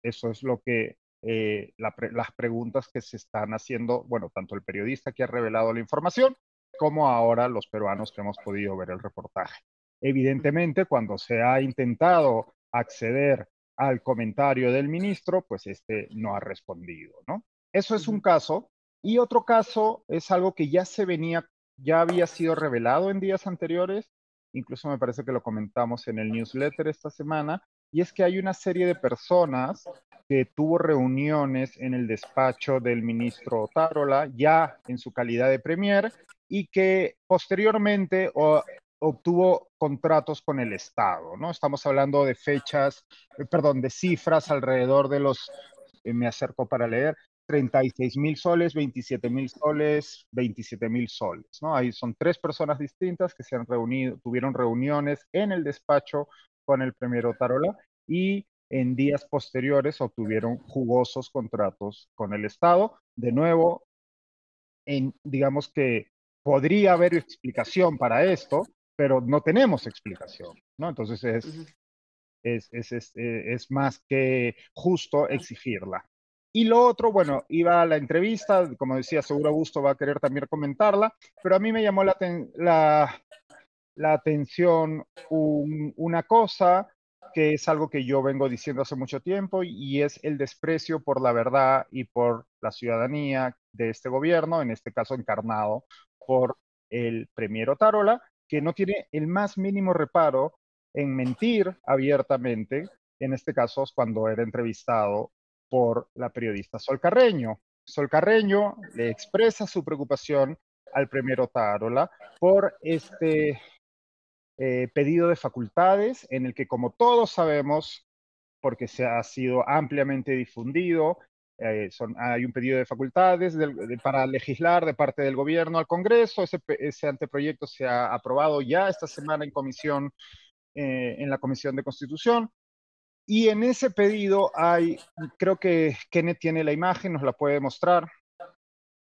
Eso es lo que eh, las preguntas que se están haciendo, bueno, tanto el periodista que ha revelado la información como ahora los peruanos que hemos podido ver el reportaje. Evidentemente, cuando se ha intentado acceder al comentario del ministro, pues este no ha respondido, ¿no? Eso es un caso. Y otro caso es algo que ya se venía, ya había sido revelado en días anteriores incluso me parece que lo comentamos en el newsletter esta semana, y es que hay una serie de personas que tuvo reuniones en el despacho del ministro Tarola, ya en su calidad de premier, y que posteriormente obtuvo contratos con el Estado, ¿no? Estamos hablando de fechas, eh, perdón, de cifras alrededor de los, eh, me acerco para leer, 36 mil soles, 27 mil soles, 27 mil soles, ¿no? Ahí son tres personas distintas que se han reunido, tuvieron reuniones en el despacho con el premier Otarola y en días posteriores obtuvieron jugosos contratos con el Estado. De nuevo, en, digamos que podría haber explicación para esto, pero no tenemos explicación, ¿no? Entonces es, es, es, es, es más que justo exigirla. Y lo otro, bueno, iba a la entrevista, como decía, seguro Augusto va a querer también comentarla, pero a mí me llamó la, la, atención una cosa que es algo que yo vengo diciendo hace mucho tiempo y es el desprecio por la verdad y por la ciudadanía de este gobierno, en este caso encarnado por el premier Otárola, que no tiene el más mínimo reparo en mentir abiertamente, en este caso cuando era entrevistado por la periodista Sol Carreño. Solcarreño le expresa su preocupación al premier Otárola por este eh, pedido de facultades en el que, como todos sabemos, porque se ha sido ampliamente difundido, eh, hay un pedido de facultades para legislar de parte del gobierno al Congreso. Ese, ese, anteproyecto se ha aprobado ya esta semana en comisión, eh, en la Comisión de Constitución. Y en ese pedido hay, creo que Kenneth tiene la imagen, nos la puede mostrar.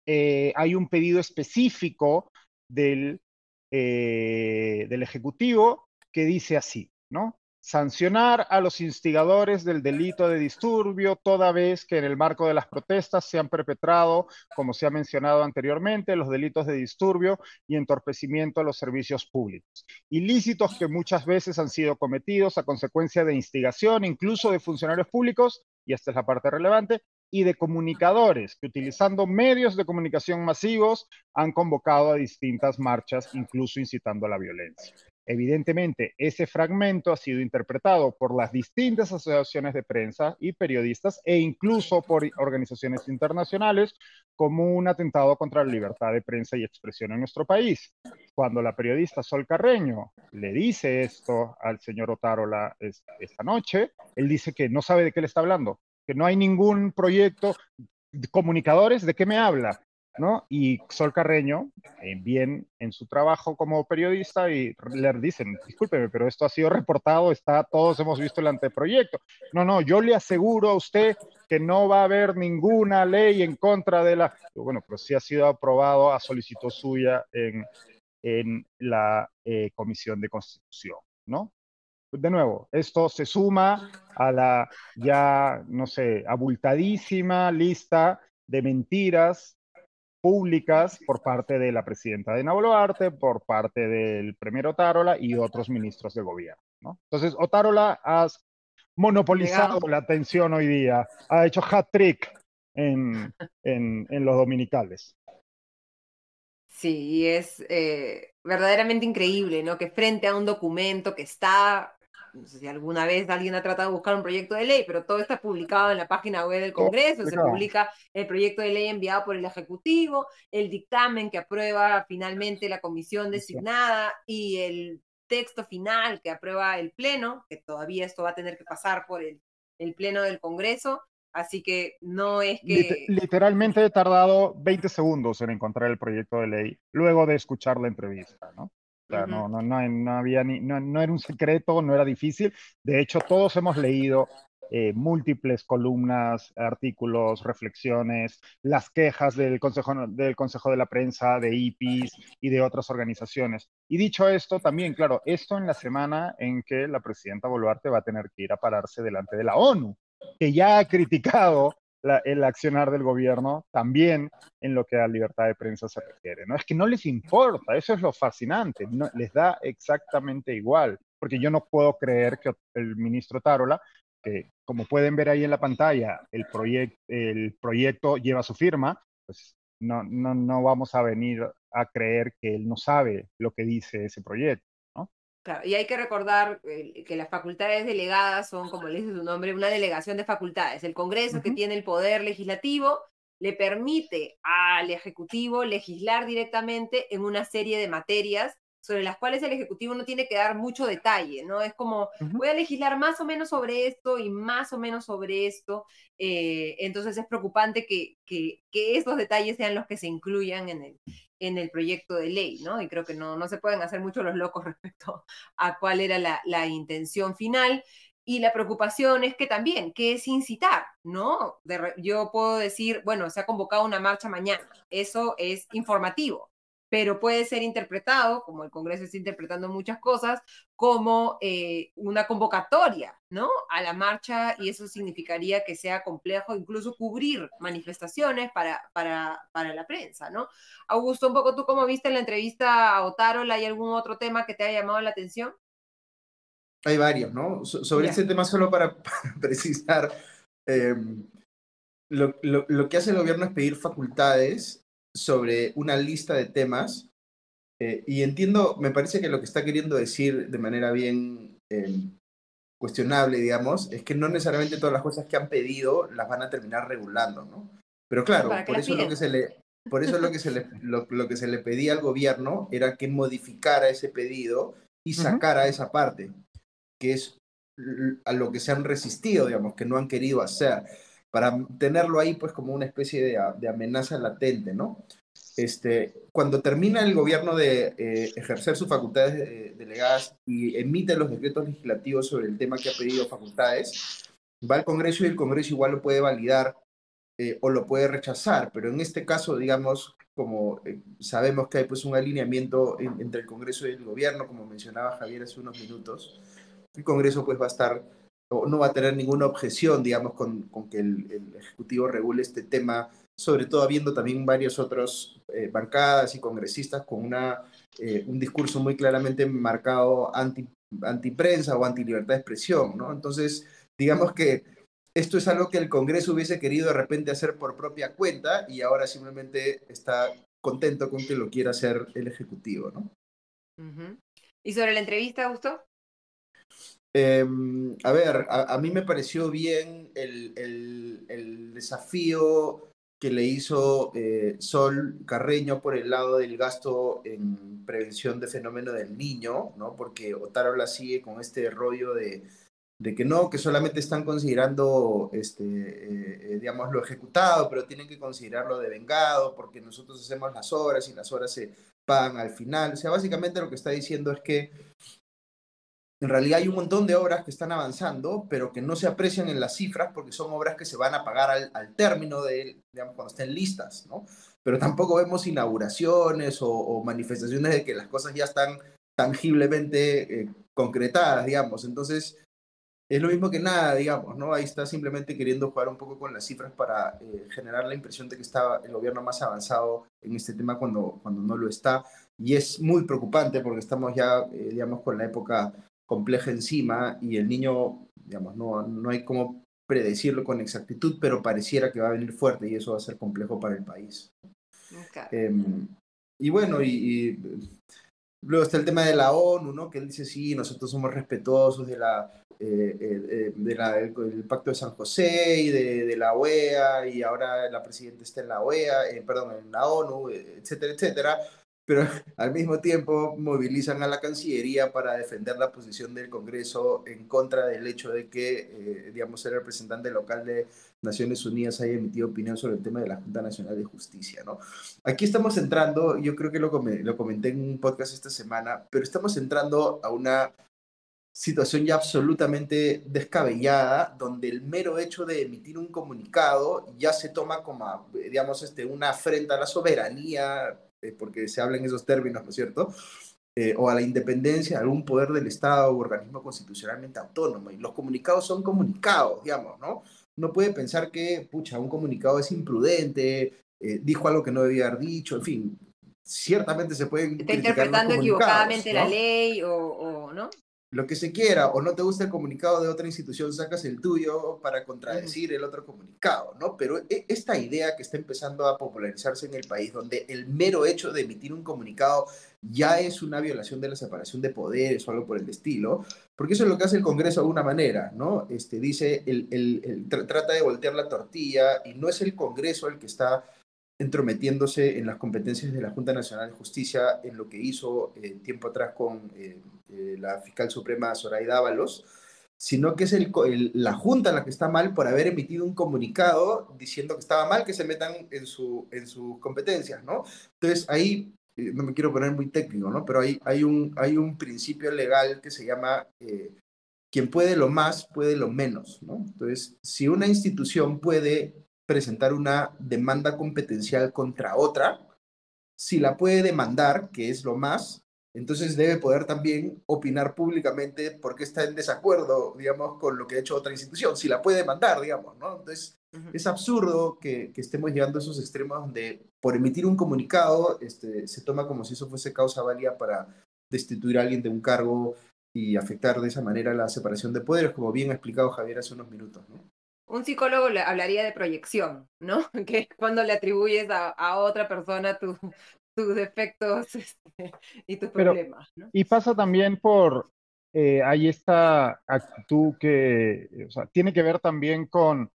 Eh, hay un pedido específico del, del Ejecutivo que dice así, ¿no? Sancionar a los instigadores del delito de disturbio toda vez que en el marco de las protestas se han perpetrado, como se ha mencionado anteriormente, los delitos de disturbio y entorpecimiento a los servicios públicos. Ilícitos que muchas veces han sido cometidos a consecuencia de instigación, incluso de funcionarios públicos, y esta es la parte relevante, y de comunicadores que utilizando medios de comunicación masivos han convocado a distintas marchas, incluso incitando a la violencia. Evidentemente, ese fragmento ha sido interpretado por las distintas asociaciones de prensa y periodistas e incluso por organizaciones internacionales como un atentado contra la libertad de prensa y expresión en nuestro país. Cuando la periodista Sol Carreño le dice esto al señor Otárola esta noche, él dice que no sabe de qué le está hablando, que no hay ningún proyecto. Comunicadores, ¿de qué me habla? Y Sol Carreño, eh, bien en su trabajo como periodista, y le dicen, discúlpeme, pero esto ha sido reportado, está, todos hemos visto el anteproyecto. No, no, yo le aseguro a usted que no va a haber ninguna ley en contra de la... Bueno, pero sí ha sido aprobado a solicitud suya en, en la eh, Comisión de Constitución, ¿no? De nuevo, esto se suma a la ya, no sé, abultadísima lista de mentiras públicas por parte de la presidenta de Boluarte, por parte del premier Otárola y otros ministros de gobierno. ¿no? Entonces, Otárola ha monopolizado la atención hoy día, ha hecho hat-trick en, en, en, los dominicales. Sí, y es eh, verdaderamente increíble, ¿no? Que frente a un documento que está no sé si alguna vez alguien ha tratado de buscar un proyecto de ley, pero todo está publicado en la página web del Congreso, se publica el proyecto de ley enviado por el Ejecutivo, el dictamen que aprueba finalmente la comisión designada y el texto final que aprueba el Pleno, que todavía esto va a tener que pasar por el, el Pleno del Congreso. Así que no es que... Literalmente he tardado 20 segundos en encontrar el proyecto de ley luego de escuchar la entrevista, ¿no? No, no, no, había ni, no, era un secreto, no era difícil. De hecho, todos hemos leído eh, múltiples columnas, artículos, reflexiones, las quejas del Consejo, del Consejo de la Prensa, de IPIS y de otras organizaciones. Y dicho esto, también, claro, esto en la semana en que la presidenta Boluarte va a tener que ir a pararse delante de la ONU, que ya ha criticado el accionar del gobierno también en lo que a libertad de prensa se refiere. ¿no? Es que no les importa, eso es lo fascinante, no, les da exactamente igual, porque yo no puedo creer que el ministro Tarola, que como pueden ver ahí en la pantalla, el, el proyecto lleva su firma, pues no, no, no vamos a venir a creer que él no sabe lo que dice ese proyecto y hay que recordar eh, que las facultades delegadas son, como le dice su nombre, una delegación de facultades. El Congreso, que tiene el poder legislativo, le permite al Ejecutivo legislar directamente en una serie de materias sobre las cuales el Ejecutivo no tiene que dar mucho detalle, ¿no? Es como, voy a legislar más o menos sobre esto y más o menos sobre esto, eh, entonces es preocupante que, que, que, estos detalles sean los que se incluyan en el, en el proyecto de ley, ¿no? Y creo que no, no se pueden hacer mucho los locos respecto a cuál era la, la intención final. Y la preocupación es que también, ¿qué es incitar? ¿No? yo puedo decir, bueno, se ha convocado una marcha mañana, eso es informativo, pero puede ser interpretado, como el Congreso está interpretando muchas cosas, como eh, una convocatoria, ¿no? A la marcha y eso significaría que sea complejo incluso cubrir manifestaciones para, para, para la prensa, ¿no? Augusto, un poco tú cómo viste la entrevista a Otárola, ¿hay algún otro tema que te haya llamado la atención? Hay varios, ¿no? sobre ese tema, solo para, precisar, em, lo, lo, lo, que hace el gobierno es pedir facultades sobre una lista de temas eh, y entiendo, me parece que lo que está queriendo decir de manera bien em, cuestionable, digamos, es que no necesariamente todas las cosas que han pedido las van a terminar regulando, ¿no? Pero claro, por eso, lo que se le, por eso lo que se le, lo, que se le pedía al gobierno era que modificara ese pedido y sacara esa parte, que es a lo que se han resistido, digamos, que no han querido hacer, para tenerlo ahí pues como una especie de, de amenaza latente, ¿no? Este, cuando termina el gobierno de eh, ejercer sus facultades eh, delegadas y emite los decretos legislativos sobre el tema que ha pedido facultades, va al Congreso y el Congreso igual lo puede validar eh, o lo puede rechazar, pero en este caso, digamos, como sabemos que hay pues un alineamiento entre el Congreso y el gobierno, como mencionaba Javier hace unos minutos, el Congreso pues va a estar no va a tener ninguna objeción, digamos, con, con que el, el Ejecutivo regule este tema sobre todo habiendo también varios otros eh, bancadas y congresistas con una, eh, un discurso muy claramente marcado anti, anti prensa o anti libertad de expresión, ¿no? Entonces, digamos que esto es algo que el Congreso hubiese querido de repente hacer por propia cuenta y ahora simplemente está contento con que lo quiera hacer el Ejecutivo, ¿no? ¿Y sobre la entrevista, Gusto? Em, a ver, a, mí me pareció bien el, desafío que le hizo eh, Sol Carreño por el lado del gasto en prevención de fenómeno del niño, ¿no? Porque Otárola sigue con este rollo de, de que no, que solamente están considerando, este, eh, eh, digamos, lo ejecutado, pero tienen que considerarlo devengado, porque nosotros hacemos las horas y las horas se pagan al final. O sea, básicamente lo que está diciendo es que en realidad hay un montón de obras que están avanzando, pero que no se aprecian en las cifras porque son obras que se van a pagar al, término de, digamos, cuando estén listas, ¿no? Pero tampoco vemos inauguraciones o, manifestaciones de que las cosas ya están tangiblemente eh, concretadas, digamos. Entonces, es lo mismo que nada, digamos, ¿no? Ahí está simplemente queriendo jugar un poco con las cifras para eh, generar la impresión de que está el gobierno más avanzado en este tema cuando, cuando no lo está. Y es muy preocupante porque estamos ya, eh, digamos, con la época compleja encima y el niño, digamos, no, no hay como predecirlo con exactitud, pero pareciera que va a venir fuerte y eso va a ser complejo para el país. Em, y bueno, y, luego está el tema de la ONU, ¿no? Que él dice, sí, nosotros somos respetuosos de la, eh, eh, eh, de la el, Pacto de San José y de, de, la OEA, y ahora la presidenta está en la OEA, perdón, en la ONU, etcétera, etcétera, pero al mismo tiempo movilizan a la Cancillería para defender la posición del Congreso en contra del hecho de que, eh, digamos, el representante local de Naciones Unidas haya emitido opinión sobre el tema de la Junta Nacional de Justicia, ¿no? Aquí estamos entrando, yo creo que lo, lo comenté en un podcast esta semana, pero estamos entrando a una situación ya absolutamente descabellada, donde el mero hecho de emitir un comunicado ya se toma como, digamos, este, una afrenta a la soberanía eh, porque se habla en esos términos, ¿no es cierto? Eh, o a la independencia de algún poder del Estado o organismo constitucionalmente autónomo. Y los comunicados son comunicados, digamos, ¿no? No puede pensar que, pucha, un comunicado es imprudente, eh, dijo algo que no debía haber dicho, en fin, ciertamente se pueden... Está interpretando equivocadamente la ley o, o, ¿no? Lo que se quiera, o no te gusta el comunicado de otra institución, sacas el tuyo para contradecir el otro comunicado, ¿no? Pero e, esta idea que está empezando a popularizarse en el país, donde el mero hecho de emitir un comunicado ya es una violación de la separación de poderes o algo por el estilo, porque eso es lo que hace el Congreso de alguna manera, ¿no? Este, dice, el, el, trata de voltear la tortilla y no es el Congreso el que está entrometiéndose en las competencias de la Junta Nacional de Justicia en lo que hizo eh, tiempo atrás con eh, eh, la fiscal suprema Zoraida Ábalos, sino que es la Junta la que está mal por haber emitido un comunicado diciendo que estaba mal que se metan en, su, en sus competencias, ¿no? Entonces ahí, no me quiero poner muy técnico, ¿no? Pero hay, hay, un, hay un principio legal que se llama quien puede lo más, puede lo menos, ¿no? Entonces, si una institución puede presentar una demanda competencial contra otra. Si la puede demandar, que es lo más, entonces debe poder también opinar públicamente porque está en desacuerdo, digamos, con lo que ha hecho otra institución. Si la puede demandar, digamos, ¿no? Entonces, es absurdo que, estemos llegando a esos extremos donde por emitir un comunicado este, se toma como si eso fuese causa válida para destituir a alguien de un cargo y afectar de esa manera la separación de poderes, como bien ha explicado Javier hace unos minutos, ¿no? un psicólogo le hablaría de proyección, ¿no? Que cuando le atribuyes a, otra persona tus defectos este, y tus problemas. ¿no? Y pasa también por, eh, hay esta actitud que, o sea, tiene que ver también con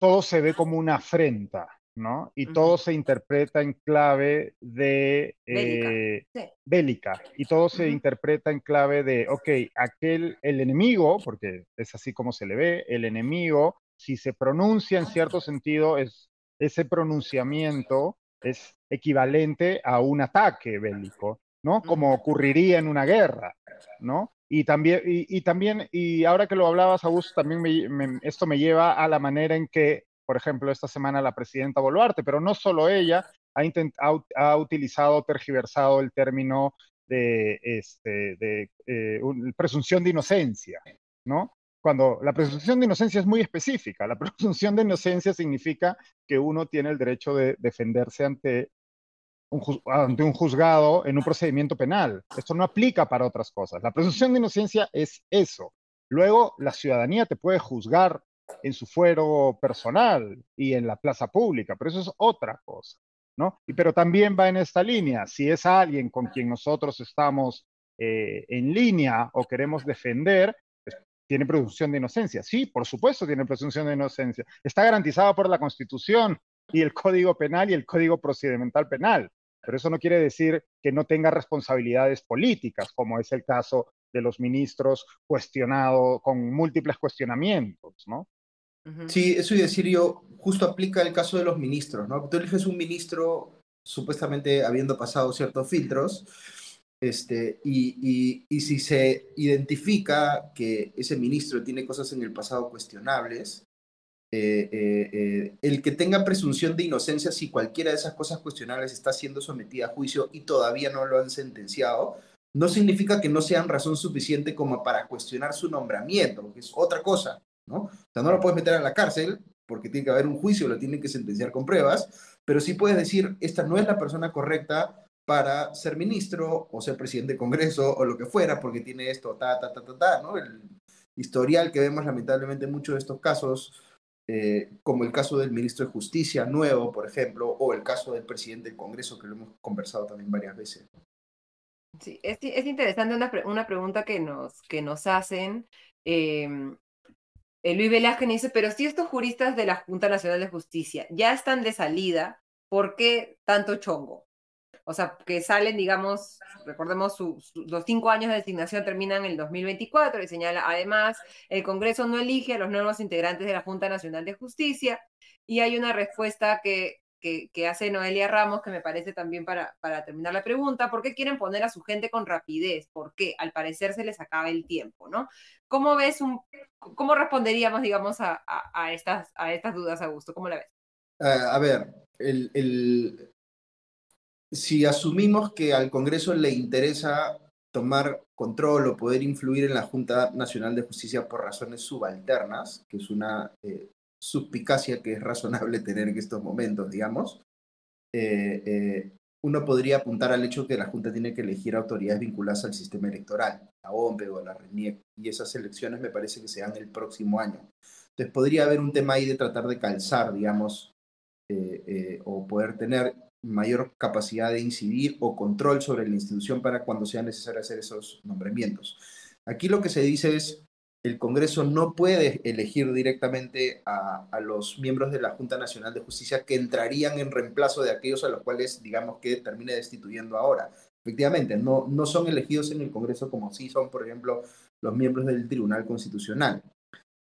todo se ve como una afrenta, ¿no? Y todo se interpreta en clave de bélica, eh, y todo se interpreta en clave de, ok, aquel, el enemigo, porque es así como se le ve, el enemigo, si se pronuncia en cierto sentido, es, ese pronunciamiento es equivalente a un ataque bélico, ¿no? Como ocurriría en una guerra, ¿no? Y también, y, también, y ahora que lo hablabas, Augusto, también esto me lleva a la manera en que por ejemplo, esta semana la presidenta Boluarte, pero no solo ella, ha, ha, utilizado, tergiversado el término de, este, de eh, presunción de inocencia, ¿no? Cuando la presunción de inocencia es muy específica, la presunción de inocencia significa que uno tiene el derecho de defenderse ante un, ante un juzgado en un procedimiento penal. Esto no aplica para otras cosas. La presunción de inocencia es eso. Luego, la ciudadanía te puede juzgar en su fuero personal y en la plaza pública, pero eso es otra cosa, ¿no? Y, pero también va en esta línea, si es alguien con quien nosotros estamos eh, en línea o queremos defender, tiene presunción de inocencia. Sí, por supuesto tiene presunción de inocencia. Está garantizada por la Constitución y el Código Penal y el Código Procedimental Penal. Pero eso no quiere decir que no tenga responsabilidades políticas, como es el caso de los ministros cuestionados con múltiples cuestionamientos, ¿no? Sí, eso y decir yo, justo aplica el caso de los ministros, ¿no? Tú eliges un ministro supuestamente habiendo pasado ciertos filtros, este, y, si se identifica que ese ministro tiene cosas en el pasado cuestionables, eh, eh, eh, el que tenga presunción de inocencia si cualquiera de esas cosas cuestionables está siendo sometida a juicio y todavía no lo han sentenciado, no significa que no sean razón suficiente como para cuestionar su nombramiento, que es otra cosa. ¿no? O sea, no lo puedes meter a la cárcel porque tiene que haber un juicio, lo tienen que sentenciar con pruebas, pero sí puedes decir, esta no es la persona correcta para ser ministro o ser presidente del Congreso o lo que fuera, porque tiene esto, ta, ta, ta, ta, ta, ¿no? El historial que vemos lamentablemente en muchos de estos casos, eh, como el caso del ministro de Justicia nuevo, por ejemplo, o el caso del presidente del Congreso, que lo hemos conversado también varias veces. Sí, es, es interesante una, una, pregunta que nos, que nos hacen. Eh, eh, Luis Velázquez dice, pero si estos juristas de la Junta Nacional de Justicia ya están de salida, ¿por qué tanto chongo? O sea, que salen, digamos, recordemos, los cinco años de designación terminan en el 2024 y señala, además, el Congreso no elige a los nuevos integrantes de la Junta Nacional de Justicia y hay una respuesta que que, hace Noelia Ramos, que me parece también para, para terminar la pregunta, ¿por qué quieren poner a su gente con rapidez? ¿Por qué? Al parecer se les acaba el tiempo, ¿no? ¿Cómo ves un, cómo responderíamos, digamos, a, estas, a estas dudas, Augusto? ¿Cómo la ves? a ver, el, el, si asumimos que al Congreso le interesa tomar control o poder influir en la Junta Nacional de Justicia por razones subalternas, que es una eh, suspicacia que es razonable tener en estos momentos, digamos, eh, eh, uno podría apuntar al hecho que la Junta tiene que elegir autoridades vinculadas al sistema electoral, la OMPE o la RENIEC, y esas elecciones me parece que serán el próximo año. Entonces podría haber un tema ahí de tratar de calzar, digamos, eh, o poder tener mayor capacidad de incidir o control sobre la institución para cuando sea necesario hacer esos nombramientos. Aquí lo que se dice es, el Congreso no puede elegir directamente a, los miembros de la Junta Nacional de Justicia que entrarían en reemplazo de aquellos a los cuales, digamos, que termine destituyendo ahora. Efectivamente, no, no son elegidos en el Congreso como sí son, por ejemplo, los miembros del Tribunal Constitucional.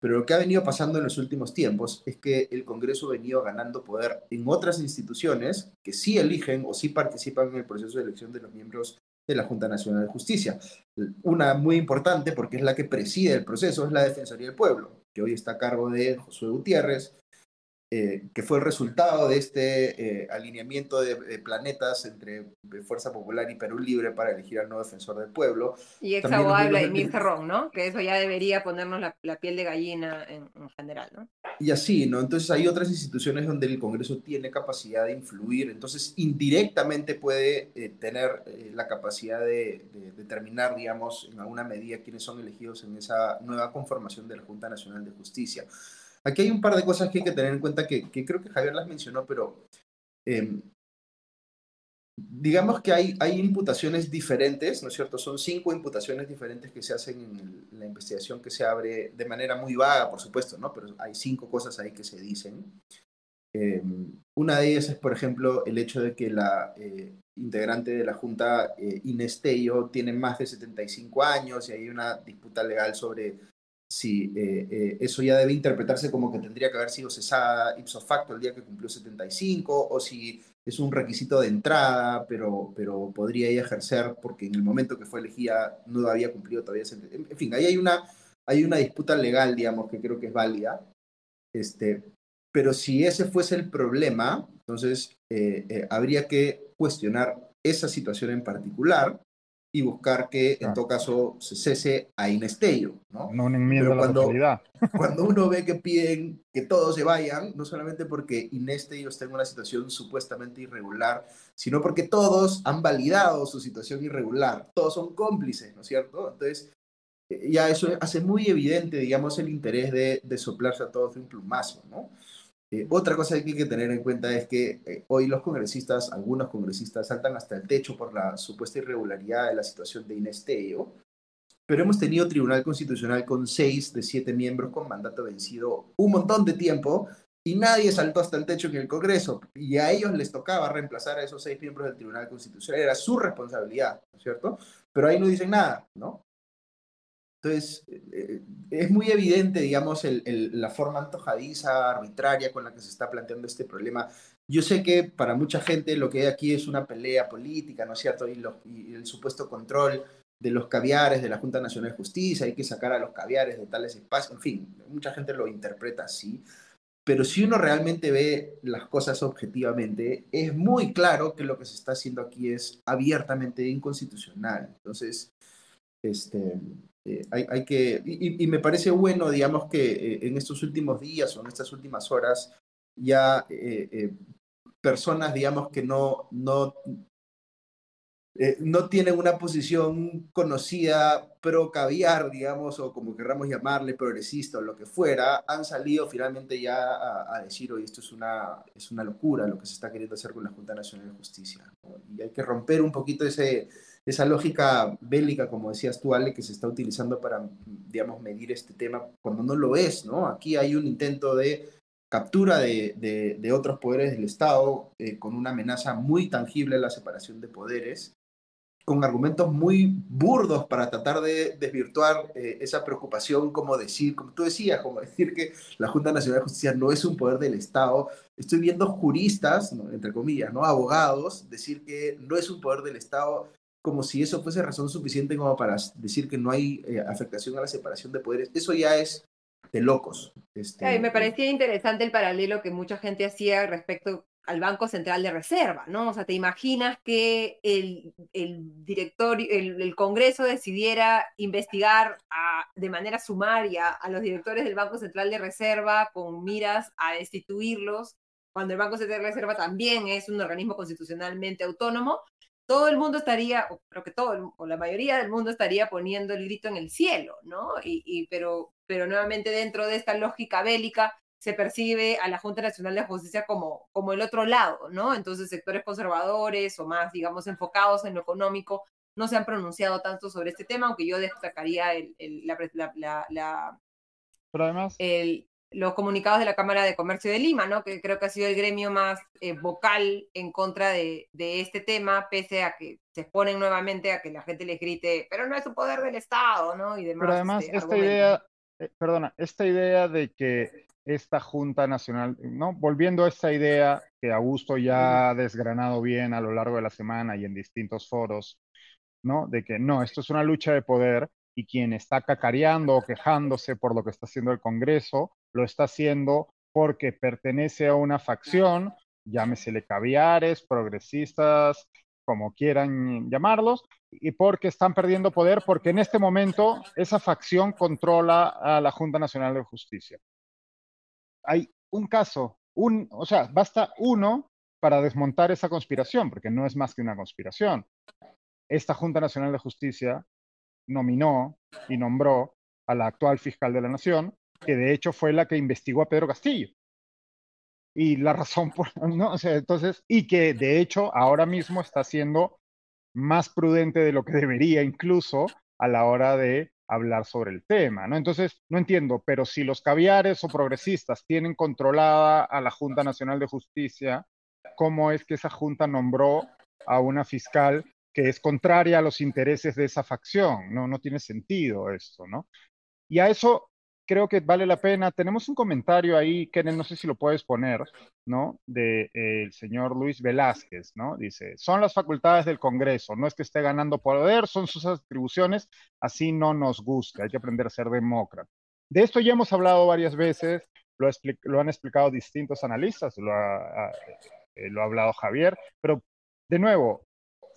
Pero lo que ha venido pasando en los últimos tiempos es que el Congreso ha venido ganando poder en otras instituciones que sí eligen o sí participan en el proceso de elección de los miembros de la Junta Nacional de Justicia. Una muy importante, porque es la que preside el proceso, es la Defensoría del Pueblo, que hoy está a cargo de Josué Gutiérrez, eh, que fue el resultado de este eh, alineamiento de, planetas entre Fuerza Popular y Perú Libre para elegir al nuevo defensor del pueblo. Y ex abogado Vladimir Cerrón, ¿no? Que eso ya debería ponernos la, piel de gallina en, general, ¿no? Y así, ¿no? Entonces hay otras instituciones donde el Congreso tiene capacidad de influir, entonces indirectamente puede eh, tener la capacidad de, de determinar, digamos, en alguna medida quiénes son elegidos en esa nueva conformación de la Junta Nacional de Justicia. Aquí hay un par de cosas que hay que tener en cuenta que, creo que Javier las mencionó, pero em, digamos que hay, hay imputaciones diferentes, ¿no es cierto? Son cinco imputaciones diferentes que se hacen en la investigación que se abre de manera muy vaga, por supuesto, ¿no? Pero hay cinco cosas ahí que se dicen. Eh, una de ellas es, por ejemplo, el hecho de que la eh, integrante de la Junta, eh, Inés tiene más de 75 años y hay una disputa legal sobre si eh, eso ya debe interpretarse como que tendría que haber sido cesada ipso facto el día que cumplió 75 o si es un requisito de entrada, pero, pero podría ella ejercer porque en el momento que fue elegida no había cumplido todavía. En fin, ahí hay una, hay una disputa legal, digamos, que creo que es válida. Este, pero si ese fuese el problema, entonces eh, eh, habría que cuestionar esa situación en particular y buscar que en todo caso se cese a Inestello, ¿no? No enmienda cuando, la Cuando uno ve que piden que todos se vayan, no solamente porque Inestello está en una situación supuestamente irregular, sino porque todos han validado su situación irregular, todos son cómplices, ¿no es cierto? Entonces, ya eso hace muy evidente, digamos, el interés de, de soplarse a todos de un plumazo, ¿no? Eh, otra cosa que hay que tener en cuenta es que eh, hoy los congresistas, algunos congresistas, saltan hasta el techo por la supuesta irregularidad de la situación de Inés pero hemos tenido tribunal constitucional con seis de siete miembros con mandato vencido un montón de tiempo y nadie saltó hasta el techo en el Congreso y a ellos les tocaba reemplazar a esos seis miembros del tribunal constitucional, era su responsabilidad, ¿no es cierto? Pero ahí no dicen nada, ¿no? Entonces, eh, es muy evidente, digamos, la forma antojadiza, arbitraria con la que se está planteando este problema. Yo sé que para mucha gente lo que hay aquí es una pelea política, ¿no es cierto? Y, y el supuesto control de los caviares de la Junta Nacional de Justicia, hay que sacar a los caviares de tales espacios, en fin, mucha gente lo interpreta así. Pero si uno realmente ve las cosas objetivamente, es muy claro que lo que se está haciendo aquí es abiertamente inconstitucional. Entonces, este, eh, hay, que, y, me parece bueno, digamos, que eh, en estos últimos días o en estas últimas horas ya eh, personas, digamos, que no, no, no tienen una posición conocida pro caviar, digamos, o como querramos llamarle, progresista o lo que fuera, han salido finalmente ya a, decir, oye, esto es una, es una locura lo que se está queriendo hacer con la Junta Nacional de Justicia. Y hay que romper un poquito ese esa lógica bélica, como decías tú, Ale, que se está utilizando para, digamos, medir este tema cuando no lo es, ¿no? Aquí hay un intento de captura de, de, otros poderes del Estado eh, con una amenaza muy tangible a la separación de poderes, con argumentos muy burdos para tratar de desvirtuar eh, esa preocupación, como decir, como tú decías, como decir que la Junta Nacional de Justicia no es un poder del Estado. Estoy viendo juristas, entre comillas, ¿no? abogados, decir que no es un poder del Estado como si eso fuese razón suficiente como para decir que no hay eh, afectación a la separación de poderes. Eso ya es de locos. Este, me parecía interesante el paralelo que mucha gente hacía respecto al Banco Central de Reserva, ¿no? O sea, ¿te imaginas que el, el directorio, el, Congreso decidiera investigar de manera sumaria a los directores del Banco Central de Reserva con miras a destituirlos, cuando el Banco Central de Reserva también es un organismo constitucionalmente autónomo, todo el mundo estaría, o creo que todo, o la mayoría del mundo estaría poniendo el grito en el cielo, ¿no? Y, pero, pero nuevamente dentro de esta lógica bélica se percibe a la Junta Nacional de Justicia como, como el otro lado, ¿no? Entonces sectores conservadores o más, digamos, enfocados en lo económico no se han pronunciado tanto sobre este tema, aunque yo destacaría el, la, la, la, Pero además, el, los comunicados de la Cámara de Comercio de Lima, ¿no? que creo que ha sido el gremio más eh, vocal en contra de, este tema, pese a que se exponen nuevamente a que la gente les grite, pero no es un poder del Estado, ¿no? Y demás. Pero además, este, esta idea, eh, perdona, esta idea de que esta Junta Nacional, ¿no? Volviendo a esta idea que Augusto ya ha desgranado bien a lo largo de la semana y en distintos foros, ¿no? De que no, esto es una lucha de poder y quien está cacareando o quejándose por lo que está haciendo el Congreso lo está haciendo porque pertenece a una facción, llámesele caviares, progresistas, como quieran llamarlos, y porque están perdiendo poder, porque en este momento esa facción controla a la Junta Nacional de Justicia. Hay un caso, un, o sea, basta uno para desmontar esa conspiración, porque no es más que una conspiración. Esta Junta Nacional de Justicia nominó y nombró a la actual fiscal de la Nación, que de hecho fue la que investigó a Pedro Castillo. y la razón por, ¿no? O sea, entonces, y que de hecho ahora mismo está siendo más prudente de lo que debería incluso a la hora de hablar sobre el tema, ¿no? Entonces, no entiendo, pero si los caviares o progresistas tienen controlada a la Junta Nacional de Justicia, ¿cómo es que esa junta nombró a una fiscal que es contraria a los intereses de esa facción? No, no tiene sentido esto, ¿no? Y a eso creo que vale la pena. Tenemos un comentario ahí, Kenneth, no sé si lo puedes poner, ¿no? De eh, el señor Luis Velázquez, ¿no? Dice, son las facultades del Congreso, no es que esté ganando poder, son sus atribuciones, así no nos gusta, hay que aprender a ser demócrata. De esto ya hemos hablado varias veces, lo, lo han explicado distintos analistas, lo ha, eh, lo ha hablado Javier, pero de nuevo,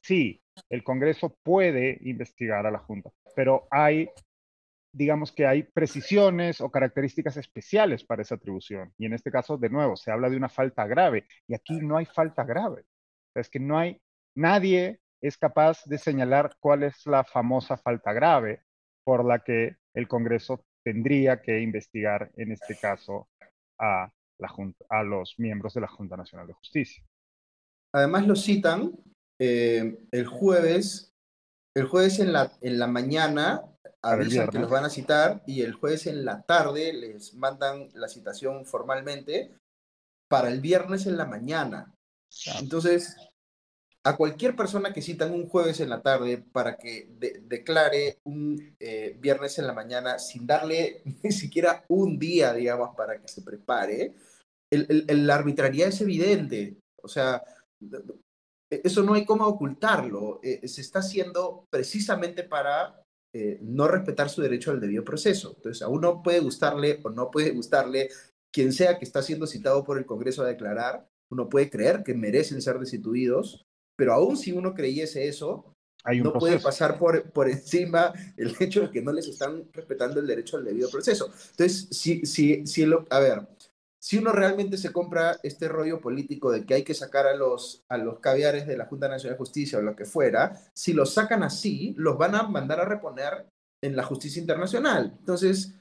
sí, el Congreso puede investigar a la Junta, pero hay digamos que hay precisiones o características especiales para esa atribución. Y en este caso, de nuevo, se habla de una falta grave. Y aquí no hay falta grave. Es que no hay, nadie es capaz de señalar cuál es la famosa falta grave por la que el Congreso tendría que investigar, en este caso, a, la junta, a los miembros de la Junta Nacional de Justicia. Además lo citan eh, el jueves, el jueves en la, en la mañana avisan que los van a citar y el jueves en la tarde les mandan la citación formalmente para el viernes en la mañana. Entonces, a cualquier persona que citan un jueves en la tarde para que declare un eh, viernes en la mañana sin darle ni siquiera un día, digamos, para que se prepare, la arbitrariedad es evidente. O sea, eso no hay cómo ocultarlo. Eh, se está haciendo precisamente para eh, no respetar su derecho al debido proceso. Entonces, a uno puede gustarle o no puede gustarle quien sea que está siendo citado por el Congreso a declarar, uno puede creer que merecen ser destituidos, pero aún si uno creyese eso, no puede pasar por, por encima el hecho de que no les están respetando el derecho al debido proceso. Entonces, si, si, si lo, a ver, si uno realmente se compra este rollo político de que hay que sacar a los, a los caviares de la Junta Nacional de Justicia o lo que fuera, si los sacan así, los van a mandar a reponer en la justicia internacional. Entonces,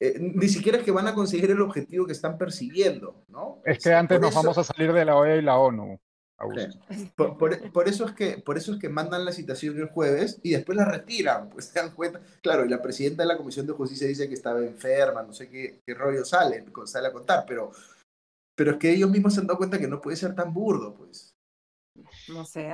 eh, ni siquiera es que van a conseguir el objetivo que están persiguiendo, ¿no? Es que antes nos vamos a salir de la OEA y la ONU. Por, eso es que, por eso es que mandan la citación el jueves y después la retiran, pues se dan cuenta. Claro, y la presidenta de la Comisión de Justicia dice que estaba enferma, no sé qué, qué rollo sale, sale a contar, pero, pero es que ellos mismos se han dado cuenta que no puede ser tan burdo, pues. No sé.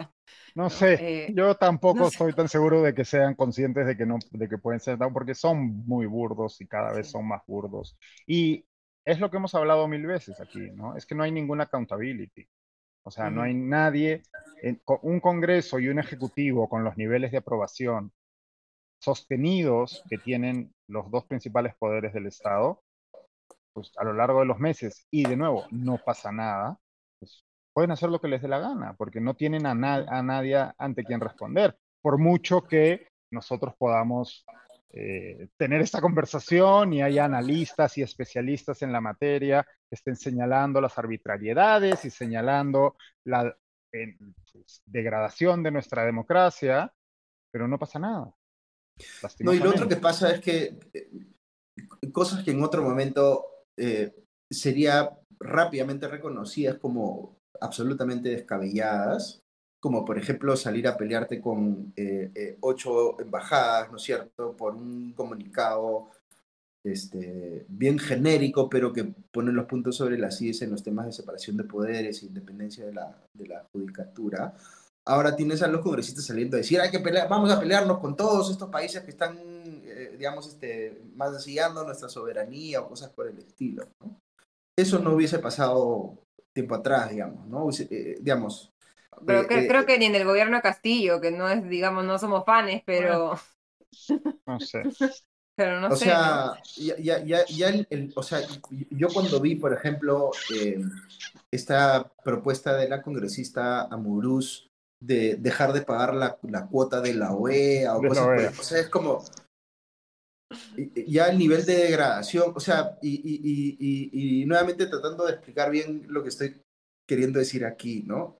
No sé, eh, yo tampoco estoy tan seguro de que sean conscientes de que no, de que pueden ser tan, porque son muy burdos y cada vez son más burdos. Y es lo que hemos hablado mil veces aquí, ¿no? Es que no hay ninguna accountability. O sea, no hay nadie, un Congreso y un Ejecutivo con los niveles de aprobación sostenidos que tienen los dos principales poderes del Estado, pues a lo largo de los meses, y de nuevo, no pasa nada, pues pueden hacer lo que les dé la gana, porque no tienen a, a nadie ante quien responder, por mucho que nosotros podamos eh, tener esta conversación y haya analistas y especialistas en la materia que estén señalando las arbitrariedades y señalando la pues, degradación de nuestra democracia, pero no pasa nada. No, y lo otro que pasa es que eh, cosas que en otro momento eh, sería rápidamente reconocidas como absolutamente descabelladas, como por ejemplo salir a pelearte con eh, eh, ocho embajadas, ¿no es cierto?, por un comunicado este, bien genérico, pero que pone los puntos sobre las IES en los temas de separación de poderes e independencia de la, de la judicatura. Ahora tienes a los congresistas saliendo a decir, hay que pelear, vamos a pelearnos con todos estos países que están, eh, digamos, este, mancillando nuestra soberanía o cosas por el estilo. Eso no hubiese pasado tiempo atrás, digamos, ¿no? digamos, pero eh, eh, creo que ni en el gobierno de Castillo, que no es, digamos, no somos fans, pero. No sé. pero no o sé. Sea, ya, ya, ya el, o sea, yo cuando vi, por ejemplo, eh, esta propuesta de la congresista Amuruz de dejar de pagar la, la cuota de la OEA o cosas e o sea, es como ya el nivel de degradación, o sea, y, y, y, y, nuevamente tratando de explicar bien lo que estoy queriendo decir aquí, ¿no?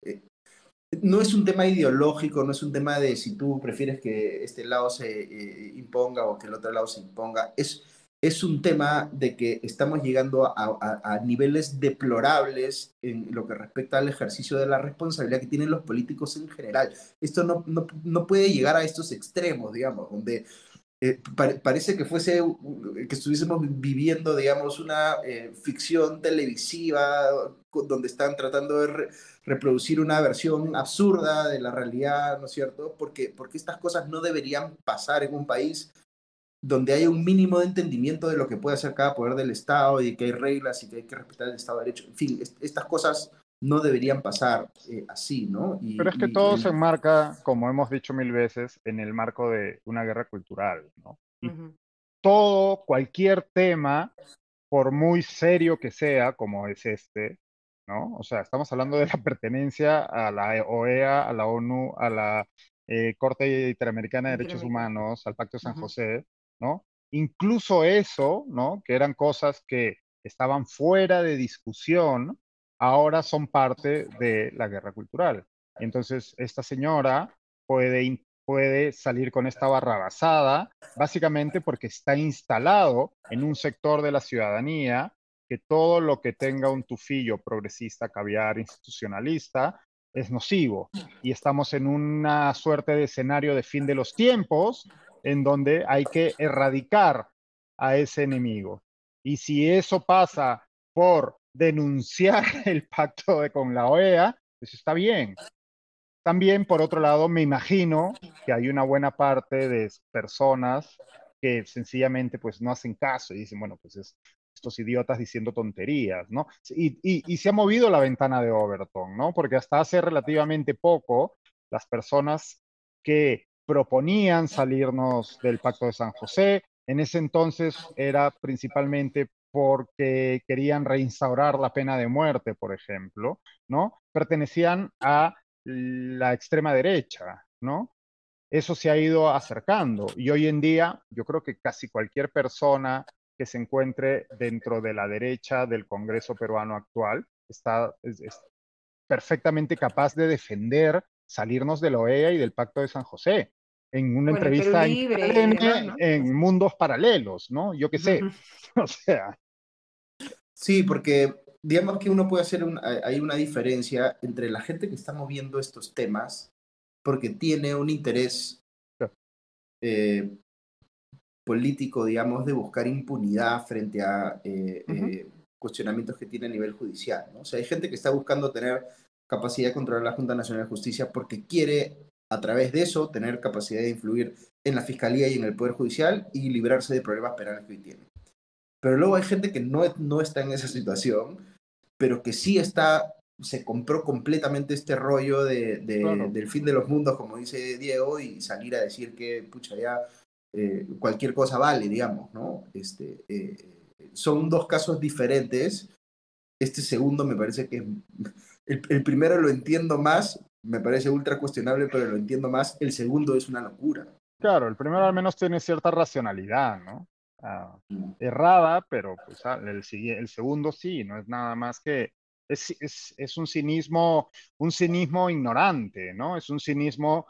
No es un tema ideológico, no es un tema de si tú prefieres que este lado se eh, imponga o que el otro lado se imponga, es, es un tema de que estamos llegando a, niveles deplorables en lo que respecta al ejercicio de la responsabilidad que tienen los políticos en general. Esto no, no, puede llegar a estos extremos, digamos, donde eh, parece que fuese, que estuviésemos viviendo, digamos, una eh, ficción televisiva donde están tratando de reproducir una versión absurda de la realidad, ¿no es cierto? Porque, porque estas cosas no deberían pasar en un país donde hay un mínimo de entendimiento de lo que puede hacer cada poder del Estado y que hay reglas y que hay que respetar el Estado de Derecho. En fin, estas cosas no deberían pasar eh, así, ¿no? Pero es que todo se enmarca, como hemos dicho mil veces, en el marco de una guerra cultural, ¿no? Todo, cualquier tema, por muy serio que sea, como es este, ¿no? O sea, estamos hablando de la pertenencia a la OEA, a la ONU, a la eh, Corte Interamericana de Derechos Humanos, al Pacto de San José, ¿no? Incluso eso, ¿no? Que eran cosas que estaban fuera de discusión, ahora son parte de la guerra cultural. Entonces, esta señora puede, puede salir con esta barra basada, básicamente porque está instalado en un sector de la ciudadanía que todo lo que tenga un tufillo progresista, caviar, institucionalista, es nocivo. Y estamos en una suerte de escenario de fin de los tiempos, en donde hay que erradicar a ese enemigo. Y si eso pasa por denunciar el pacto con la OEA, pues está bien. También, por otro lado, me imagino que hay una buena parte de personas que sencillamente pues no hacen caso y dicen, bueno, pues es estos idiotas diciendo tonterías, ¿no? Y, y, se ha movido la ventana de Overton, ¿no? Porque hasta hace relativamente poco, las personas que proponían salirnos del Pacto de San José, en ese entonces era principalmente porque querían reinstaurar la pena de muerte, por ejemplo, ¿no? Pertenecían a la extrema derecha, ¿no? Eso se ha ido acercando y hoy en día yo creo que casi cualquier persona que se encuentre dentro de la derecha del Congreso peruano actual está es, perfectamente capaz de defender salirnos de la OEA y del Pacto de San José en una entrevista en, mundos paralelos, ¿no? Yo qué sé. o sea. Sí, porque digamos que uno puede hacer hay una diferencia entre la gente que está moviendo estos temas porque tiene un interés eh, político, digamos, de buscar impunidad frente a eh, eh, cuestionamientos que tiene a nivel judicial. ¿no? O sea, hay gente que está buscando tener capacidad de controlar la Junta Nacional de Justicia porque quiere, a través de eso, tener capacidad de influir en la Fiscalía y en el Poder Judicial y librarse de problemas penales que hoy tiene. Pero luego hay gente que no, no está en esa situación, pero que sí está, se compró completamente este rollo de, del fin de los mundos, como dice Diego, y salir a decir que, pucha, ya eh, cualquier cosa vale, digamos, ¿no? Este, eh, son dos casos diferentes. Este segundo me parece que el, el, primero lo entiendo más, me parece ultra cuestionable, pero lo entiendo más. El segundo es una locura. Claro, el primero al menos tiene cierta racionalidad, ¿no? Mm. errada, pero pues, ah, el, el, segundo sí, no es nada más que es, es, es, un cinismo, un cinismo ignorante, ¿no? Es un cinismo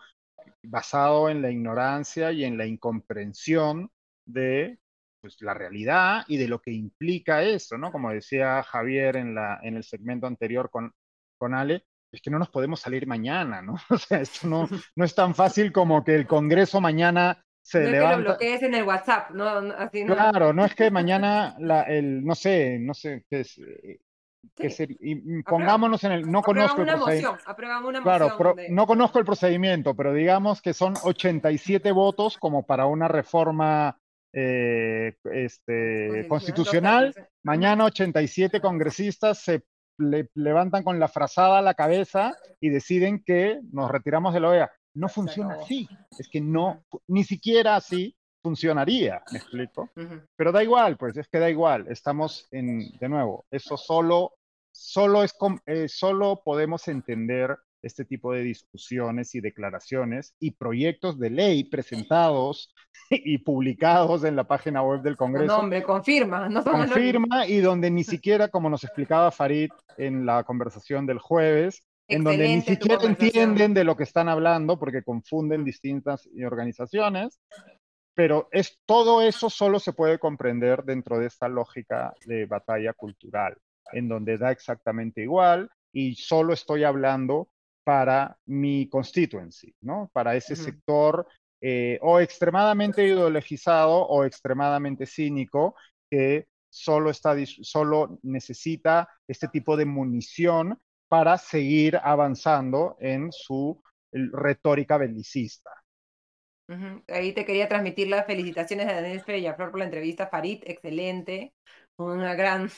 basado en la ignorancia y en la incomprensión de pues, la realidad y de lo que implica eso, ¿no? Como decía Javier en, la, en el segmento anterior con, con Ale, es que no nos podemos salir mañana, ¿no? O sea, esto no, no es tan fácil como que el Congreso mañana se no levanta. Es que lo bloquees en el WhatsApp, ¿no? Así no. Claro, no es que mañana, la, el, no sé, no sé, qué es, eh, y pongámonos en el, no conozco el procedimiento. Claro, no conozco el procedimiento, pero digamos que son 87 votos como para una reforma eh, este, constitucional. Mañana 87 congresistas se levantan con la frazada a la cabeza y deciden que nos retiramos de la OEA. No funciona así. Es que no, ni siquiera así funcionaría, me explico. Pero da igual, pues es que da igual, estamos en, de nuevo, eso solo, solo, es, eh, solo podemos entender este tipo de discusiones y declaraciones y proyectos de ley presentados y publicados en la página web del Congreso. No, hombre, confirma. No confirma y donde ni siquiera, como nos explicaba Farid en la conversación del jueves, en donde ni siquiera entienden de lo que están hablando porque confunden distintas organizaciones pero es, todo eso solo se puede comprender dentro de esta lógica de batalla cultural, en donde da exactamente igual y solo estoy hablando para mi constituency, ¿no? Para ese sector eh, o extremadamente ideologizado o extremadamente cínico que solo, está, solo necesita este tipo de munición para seguir avanzando en su retórica belicista. Ahí te quería transmitir las felicitaciones de Daniel Flor por la entrevista. Farid, excelente, una gran,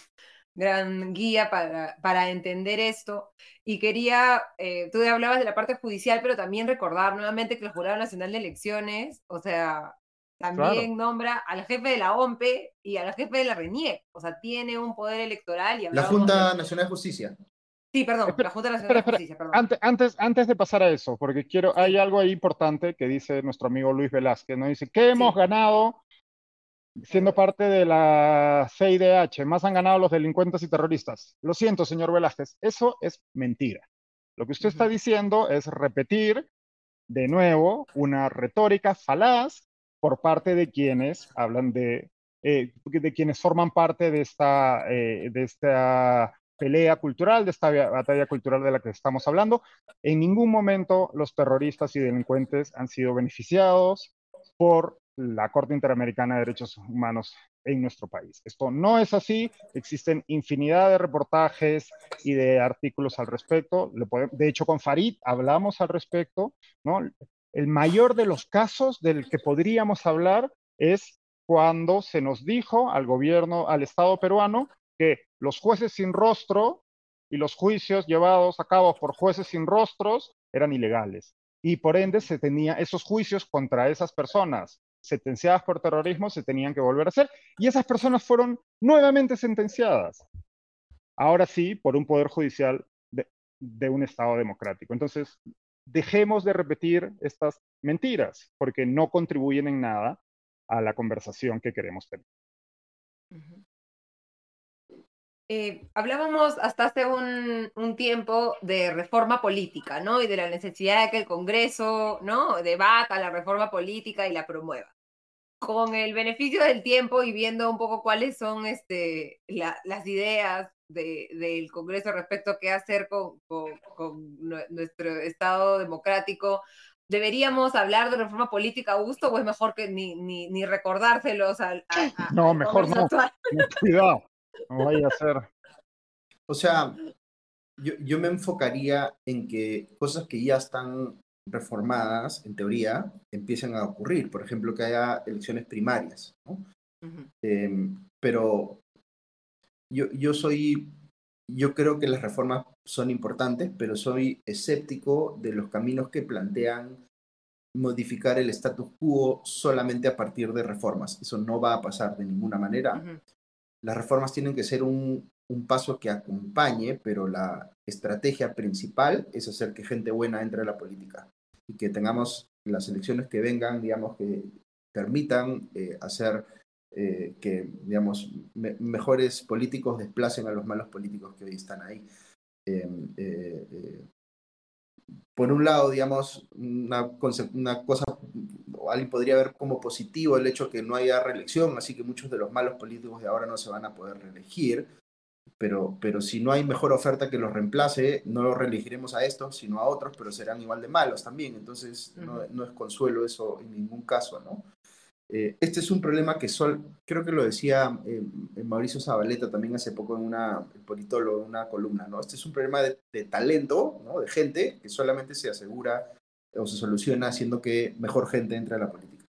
gran guía para, para entender esto. Y quería, eh, tú hablabas de la parte judicial, pero también recordar nuevamente que el Jurado Nacional de Elecciones, o sea, también nombra al jefe de la OMPE y al jefe de la RENIEC, o sea, tiene un poder electoral. Y la Junta Nacional de Justicia. Sí, perdón, la Junta Nacional de Justicia, perdón. Antes, antes, antes, de pasar a eso, porque quiero, hay algo ahí importante que dice nuestro amigo Luis Velázquez, ¿no? Dice, ¿qué hemos ganado siendo parte de la CIDH? Más han ganado los delincuentes y terroristas. Lo siento, señor Velázquez, eso es mentira. Lo que usted está diciendo es repetir de nuevo una retórica falaz por parte de quienes hablan de, eh, de quienes forman parte de esta, eh, de esta pelea cultural, de esta batalla cultural de la que estamos hablando. En ningún momento los terroristas y delincuentes han sido beneficiados por la Corte Interamericana de Derechos Humanos en nuestro país. Esto no es así, existen infinidad de reportajes y de artículos al respecto. De hecho, con Farid hablamos al respecto, ¿no? El mayor de los casos del que podríamos hablar es cuando se nos dijo al gobierno, al Estado peruano, que los jueces sin rostro y los juicios llevados a cabo por jueces sin rostros eran ilegales. Y por ende se tenía esos juicios contra esas personas sentenciadas por terrorismo se tenían que volver a hacer y esas personas fueron nuevamente sentenciadas. Ahora sí, por un poder judicial de, un Estado democrático. Entonces, dejemos de repetir estas mentiras porque no contribuyen en nada a la conversación que queremos tener. Eh, hablábamos hasta hace un, un, tiempo de reforma política, ¿no? Y de la necesidad de que el Congreso, ¿no? Debata la reforma política y la promueva. Con el beneficio del tiempo y viendo un poco cuáles son este, las ideas de, del Congreso respecto a qué hacer con, con, nuestro Estado democrático, ¿deberíamos hablar de reforma política a gusto o es mejor que ni, ni, ni recordárselos al, No, mejor no. Cuidado. No vaya a ser. O sea, yo, yo, me enfocaría en que cosas que ya están reformadas, en teoría, empiecen a ocurrir. Por ejemplo, que haya elecciones primarias. ¿no? Em, pero yo, yo soy, yo creo que las reformas son importantes, pero soy escéptico de los caminos que plantean modificar el status quo solamente a partir de reformas. Eso no va a pasar de ninguna manera las reformas tienen que ser un, paso que acompañe, pero la estrategia principal es hacer que gente buena entre a la política y que tengamos las elecciones que vengan, digamos, que permitan eh, hacer eh, que, digamos, mejores políticos desplacen a los malos políticos que hoy están ahí. Em, eh, por un lado, digamos, una cosa alguien podría ver como positivo el hecho que no haya reelección, así que muchos de los malos políticos de ahora no se van a poder reelegir, pero, pero si no hay mejor oferta que los reemplace, no los reelegiremos a estos, sino a otros, pero serán igual de malos también, entonces no, no es consuelo eso en ningún caso, ¿no? Eh, este es un problema que sol, creo que lo decía eh, Mauricio Zabaleta también hace poco en una politólogo, en una columna, ¿no? Este es un problema de, de talento, ¿no? De gente que solamente se asegura o se soluciona haciendo que mejor gente entre a la política.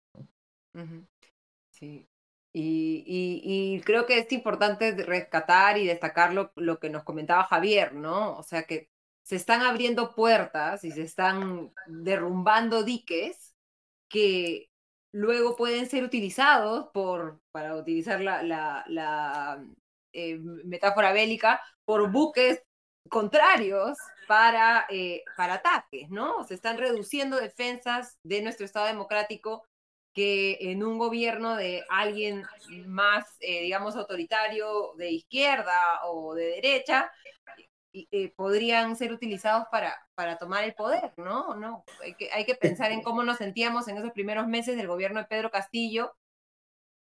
Sí. Y, creo que es importante rescatar y destacar lo, lo, que nos comentaba Javier, ¿no? O sea que se están abriendo puertas y se están derrumbando diques que luego pueden ser utilizados por, para utilizar la, la, la eh, metáfora bélica, por buques contrarios para, eh, para ataques, ¿no? Se están reduciendo defensas de nuestro Estado democrático que en un gobierno de alguien más, eh, digamos, autoritario de izquierda o de derecha, podrían ser utilizados para, para tomar el poder, ¿no? ¿no? Hay, que, hay que pensar en cómo nos sentíamos en esos primeros meses del gobierno de Pedro Castillo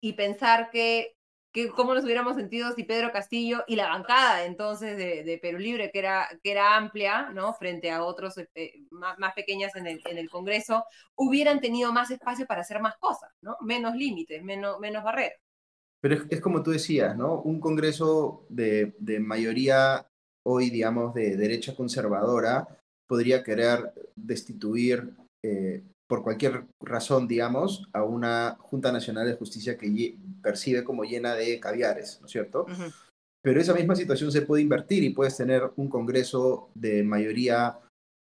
y pensar que, que cómo nos hubiéramos sentido si Pedro Castillo y la bancada entonces de, Perú Libre, que era, que era amplia, ¿no? Frente a otros eh, más, más, pequeñas en el, en el Congreso, hubieran tenido más espacio para hacer más cosas, ¿no? Menos límites, menos, menos barreras. Pero es, es, como tú decías, ¿no? Un Congreso de, de mayoría hoy, digamos, de derecha conservadora, podría querer destituir eh, por cualquier razón, digamos, a una Junta Nacional de Justicia que percibe como llena de caviares, ¿no es cierto? Pero esa misma situación se puede invertir y puedes tener un Congreso de mayoría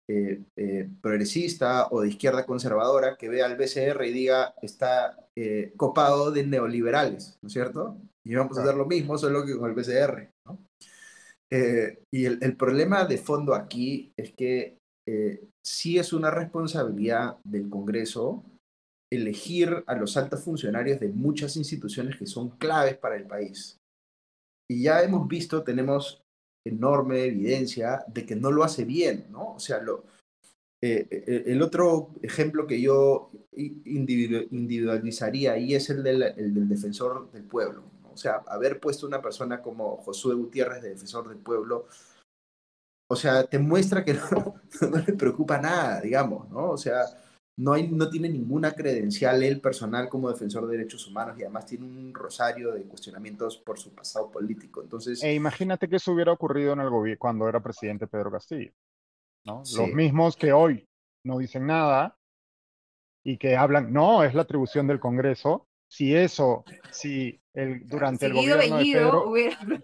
eh, eh, progresista o de izquierda conservadora que vea al BCR y diga está eh, copado de neoliberales, ¿no es cierto? Y vamos a hacer lo mismo, solo que con el BCR, ¿no? y el, el, problema de fondo aquí es que sí es una responsabilidad del Congreso elegir a los altos funcionarios de muchas instituciones que son claves para el país. Y ya hemos visto, tenemos enorme evidencia de que no lo hace bien, ¿no? O sea, lo, eh, eh, el otro ejemplo que yo individualizaría ahí es el del, el del defensor del pueblo. O sea, haber puesto una persona como Josué Gutiérrez de defensor del pueblo o sea, te muestra que no, le preocupa nada, digamos, ¿no? O sea, no, hay, no tiene ninguna credencial él personal como defensor de derechos humanos y además tiene un rosario de cuestionamientos por su pasado político. Entonces, e imagínate que eso hubiera ocurrido en el gobierno cuando era presidente Pedro Castillo, ¿no? Los mismos que hoy no dicen nada y que hablan, no, es la atribución del Congreso, si eso, si el, durante el gobierno de Pedro,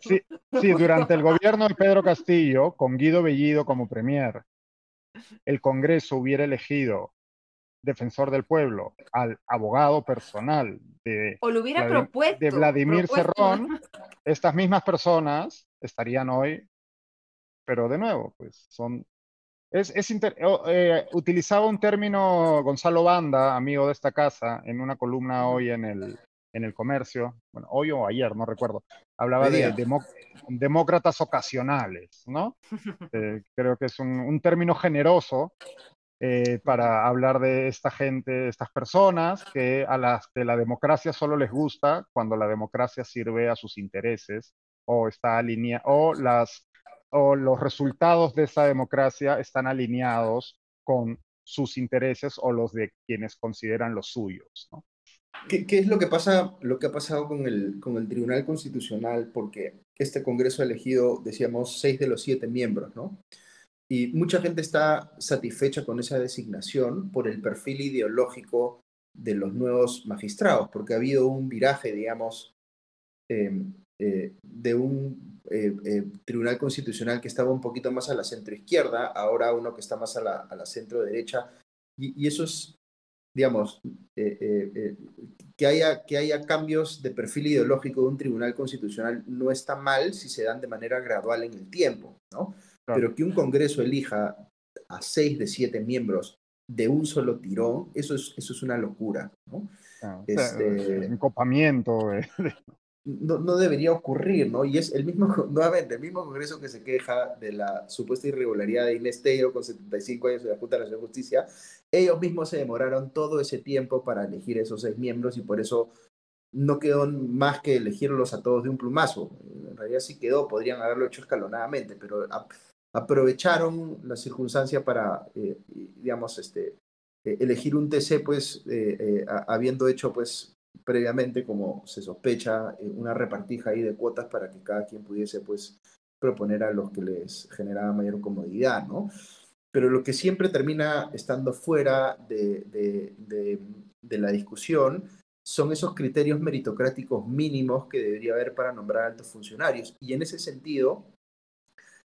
sí, durante el gobierno de Pedro Castillo, con Guido Bellido como premier, el Congreso hubiera elegido defensor del pueblo al abogado personal de, o lo hubiera propuesto, de Vladimir Cerrón, estas mismas personas estarían hoy, pero de nuevo, pues son es, es eh, utilizaba un término Gonzalo Banda, amigo de esta casa, en una columna hoy en el, en el comercio, bueno, hoy o ayer, no recuerdo, hablaba de demócratas ocasionales, ¿no? Eh, creo que es un, término generoso eh, para hablar de esta gente, estas personas que a las que la democracia solo les gusta cuando la democracia sirve a sus intereses o está alineada, o las o los resultados de esa democracia están alineados con sus intereses o los de quienes consideran los suyos. ¿no? ¿Qué, ¿Qué, es lo que pasa, lo que ha pasado con el, con el Tribunal Constitucional? Porque este Congreso ha elegido, decíamos, seis de los siete miembros, ¿no? Y mucha gente está satisfecha con esa designación por el perfil ideológico de los nuevos magistrados, porque ha habido un viraje, digamos, eh, eh, de un eh, eh, tribunal constitucional que estaba un poquito más a la centro-izquierda, ahora uno que está más a la, a la centro-derecha. Y, y, eso es, digamos, que, haya, que haya cambios de perfil ideológico de un tribunal constitucional no está mal si se dan de manera gradual en el tiempo, ¿no? Pero que un Congreso elija a seis de siete miembros de un solo tirón, eso es, eso es una locura, ¿no? este... Encopamiento no, debería ocurrir, ¿no? Y es el mismo, nuevamente, el mismo Congreso que se queja de la supuesta irregularidad de Inés con 75 años de la Junta Nacional de Justicia, ellos mismos se demoraron todo ese tiempo para elegir esos seis miembros y por eso no quedó más que elegirlos a todos de un plumazo. En realidad sí quedó, podrían haberlo hecho escalonadamente, pero aprovecharon la circunstancia para, eh, digamos, este, eh, elegir un TC, pues, eh, habiendo hecho, pues, previamente, como se sospecha, eh, una repartija ahí de cuotas para que cada quien pudiese pues proponer a los que les generaba mayor comodidad, ¿no? Pero lo que siempre termina estando fuera de, de, de, la discusión son esos criterios meritocráticos mínimos que debería haber para nombrar altos funcionarios. Y en ese sentido,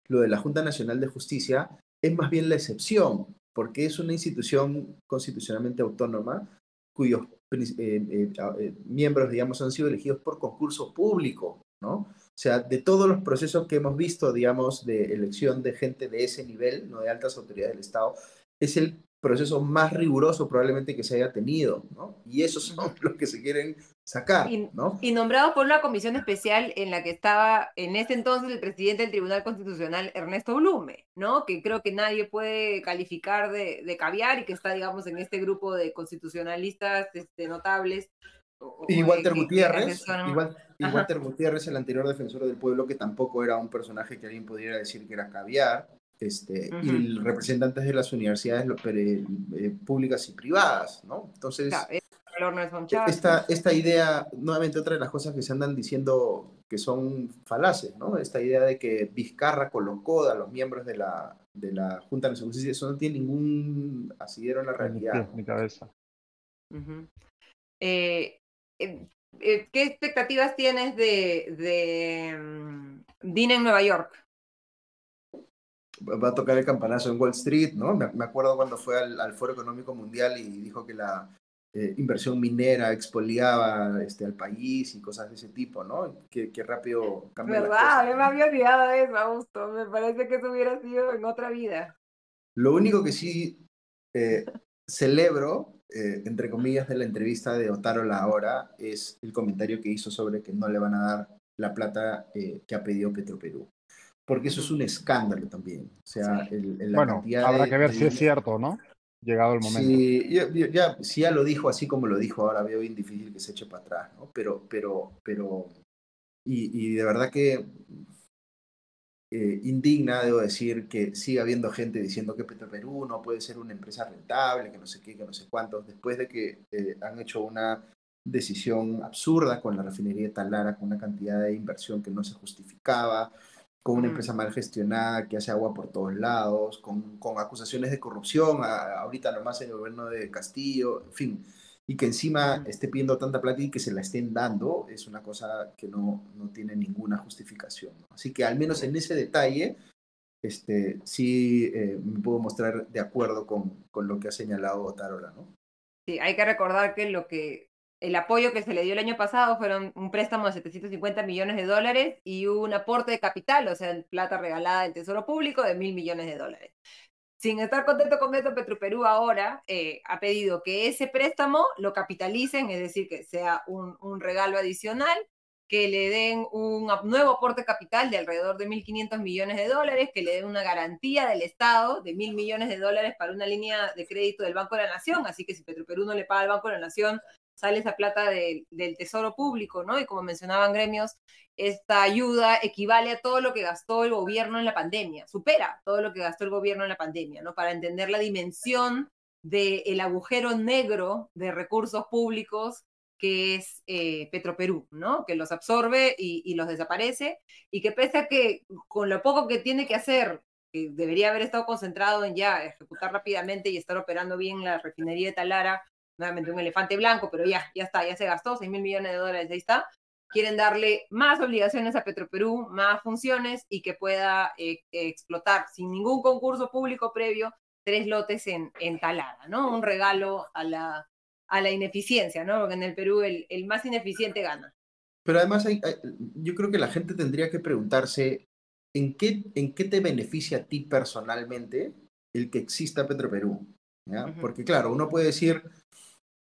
lo de la Junta Nacional de Justicia es más bien la excepción, porque es una institución constitucionalmente autónoma cuyos eh, eh, eh, miembros, digamos, han sido elegidos por concurso público, ¿no? O sea, de todos los procesos que hemos visto, digamos, de elección de gente de ese nivel, no de altas autoridades del Estado, es el proceso más riguroso probablemente que se haya tenido, ¿no? Y esos son los que se quieren sacar, y, ¿no? Y nombrado por una comisión especial en la que estaba en ese entonces el presidente del Tribunal Constitucional, Ernesto Blume, ¿no? Que creo que nadie puede calificar de, de caviar y que está, digamos, en este grupo de constitucionalistas este, notables. y Walter Gutiérrez, igual, y Walter Gutiérrez, el anterior defensor del pueblo, que tampoco era un personaje que alguien pudiera decir que era caviar, este, y representantes de las universidades eh, públicas y privadas, ¿no? Entonces, esta, esta idea, nuevamente otra de las cosas que se andan diciendo que son falaces, ¿no? Esta idea de que Vizcarra colocó a los miembros de la, de la Junta de Justicia, eso no tiene ningún asidero en la realidad. Mi cabeza. Eh, eh, ¿Qué expectativas tienes de, de mm, Dina en Nueva York? Va a tocar el campanazo en Wall Street, ¿no? Me, acuerdo cuando fue al, Foro Económico Mundial y dijo que la eh, inversión minera expoliaba este, al país y cosas de ese tipo, ¿no? Qué, rápido cambia ¿Verdad? Me había olvidado de eso, Augusto. Me parece que eso hubiera sido en otra vida. Lo único que sí eh, celebro, eh, entre comillas, de la entrevista de Otaro ahora es el comentario que hizo sobre que no le van a dar la plata que ha pedido Petroperú porque eso es un escándalo también. O sea, el, bueno, habrá que ver si es cierto, ¿no? Llegado el momento. Sí, ya, si ya lo dijo así como lo dijo, ahora veo bien difícil que se eche para atrás, ¿no? Pero, pero, pero, y, de verdad que eh, indigna, debo decir, que siga habiendo gente diciendo que Petroperú no puede ser una empresa rentable, que no sé qué, que no sé cuántos, después de que eh, han hecho una decisión absurda con la refinería de Talara, con una cantidad de inversión que no se justificaba, con una empresa mal gestionada que hace agua por todos lados, con, con acusaciones de corrupción, ahorita nomás en el gobierno de Castillo, en fin, y que encima esté pidiendo tanta plata y que se la estén dando, es una cosa que no, no tiene ninguna justificación. Así que al menos en ese detalle, este, sí eh, me puedo mostrar de acuerdo con, con lo que ha señalado Tarola, ¿no? Sí, hay que recordar que lo que el apoyo que se le dio el año pasado fueron un préstamo de 750 millones de dólares y un aporte de capital, o sea, plata regalada del Tesoro Público de mil millones de dólares. Sin estar contento con esto, Petroperú ahora eh, ha pedido que ese préstamo lo capitalicen, es decir, que sea un, un regalo adicional, que le den un nuevo aporte capital de alrededor de 1.500 millones de dólares, que le den una garantía del Estado de mil millones de dólares para una línea de crédito del Banco de la Nación. Así que si Petroperú no le paga al Banco de la Nación, sale esa plata del tesoro público, ¿no? Y como mencionaban gremios, esta ayuda equivale a todo lo que gastó el gobierno en la pandemia, supera todo lo que gastó el gobierno en la pandemia, ¿no? Para entender la dimensión del agujero negro de recursos públicos que es eh, Petroperú, ¿no? Que los absorbe y, y, los desaparece, y que pese a que con lo poco que tiene que hacer, que debería haber estado concentrado en ya ejecutar rápidamente y estar operando bien la refinería de Talara nuevamente un elefante blanco, pero ya, ya está, ya se gastó, 6 mil millones de dólares, ahí está. Quieren darle más obligaciones a Petroperú, más funciones y que pueda eh, explotar sin ningún concurso público previo tres lotes en, en Talada, ¿no? Un regalo a la, a la ineficiencia, ¿no? Porque en el Perú el, el más ineficiente gana. Pero además yo creo que la gente tendría que preguntarse ¿en qué, ¿en qué te beneficia a ti personalmente el que exista Petroperú? ¿Ya? Porque claro, uno puede decir,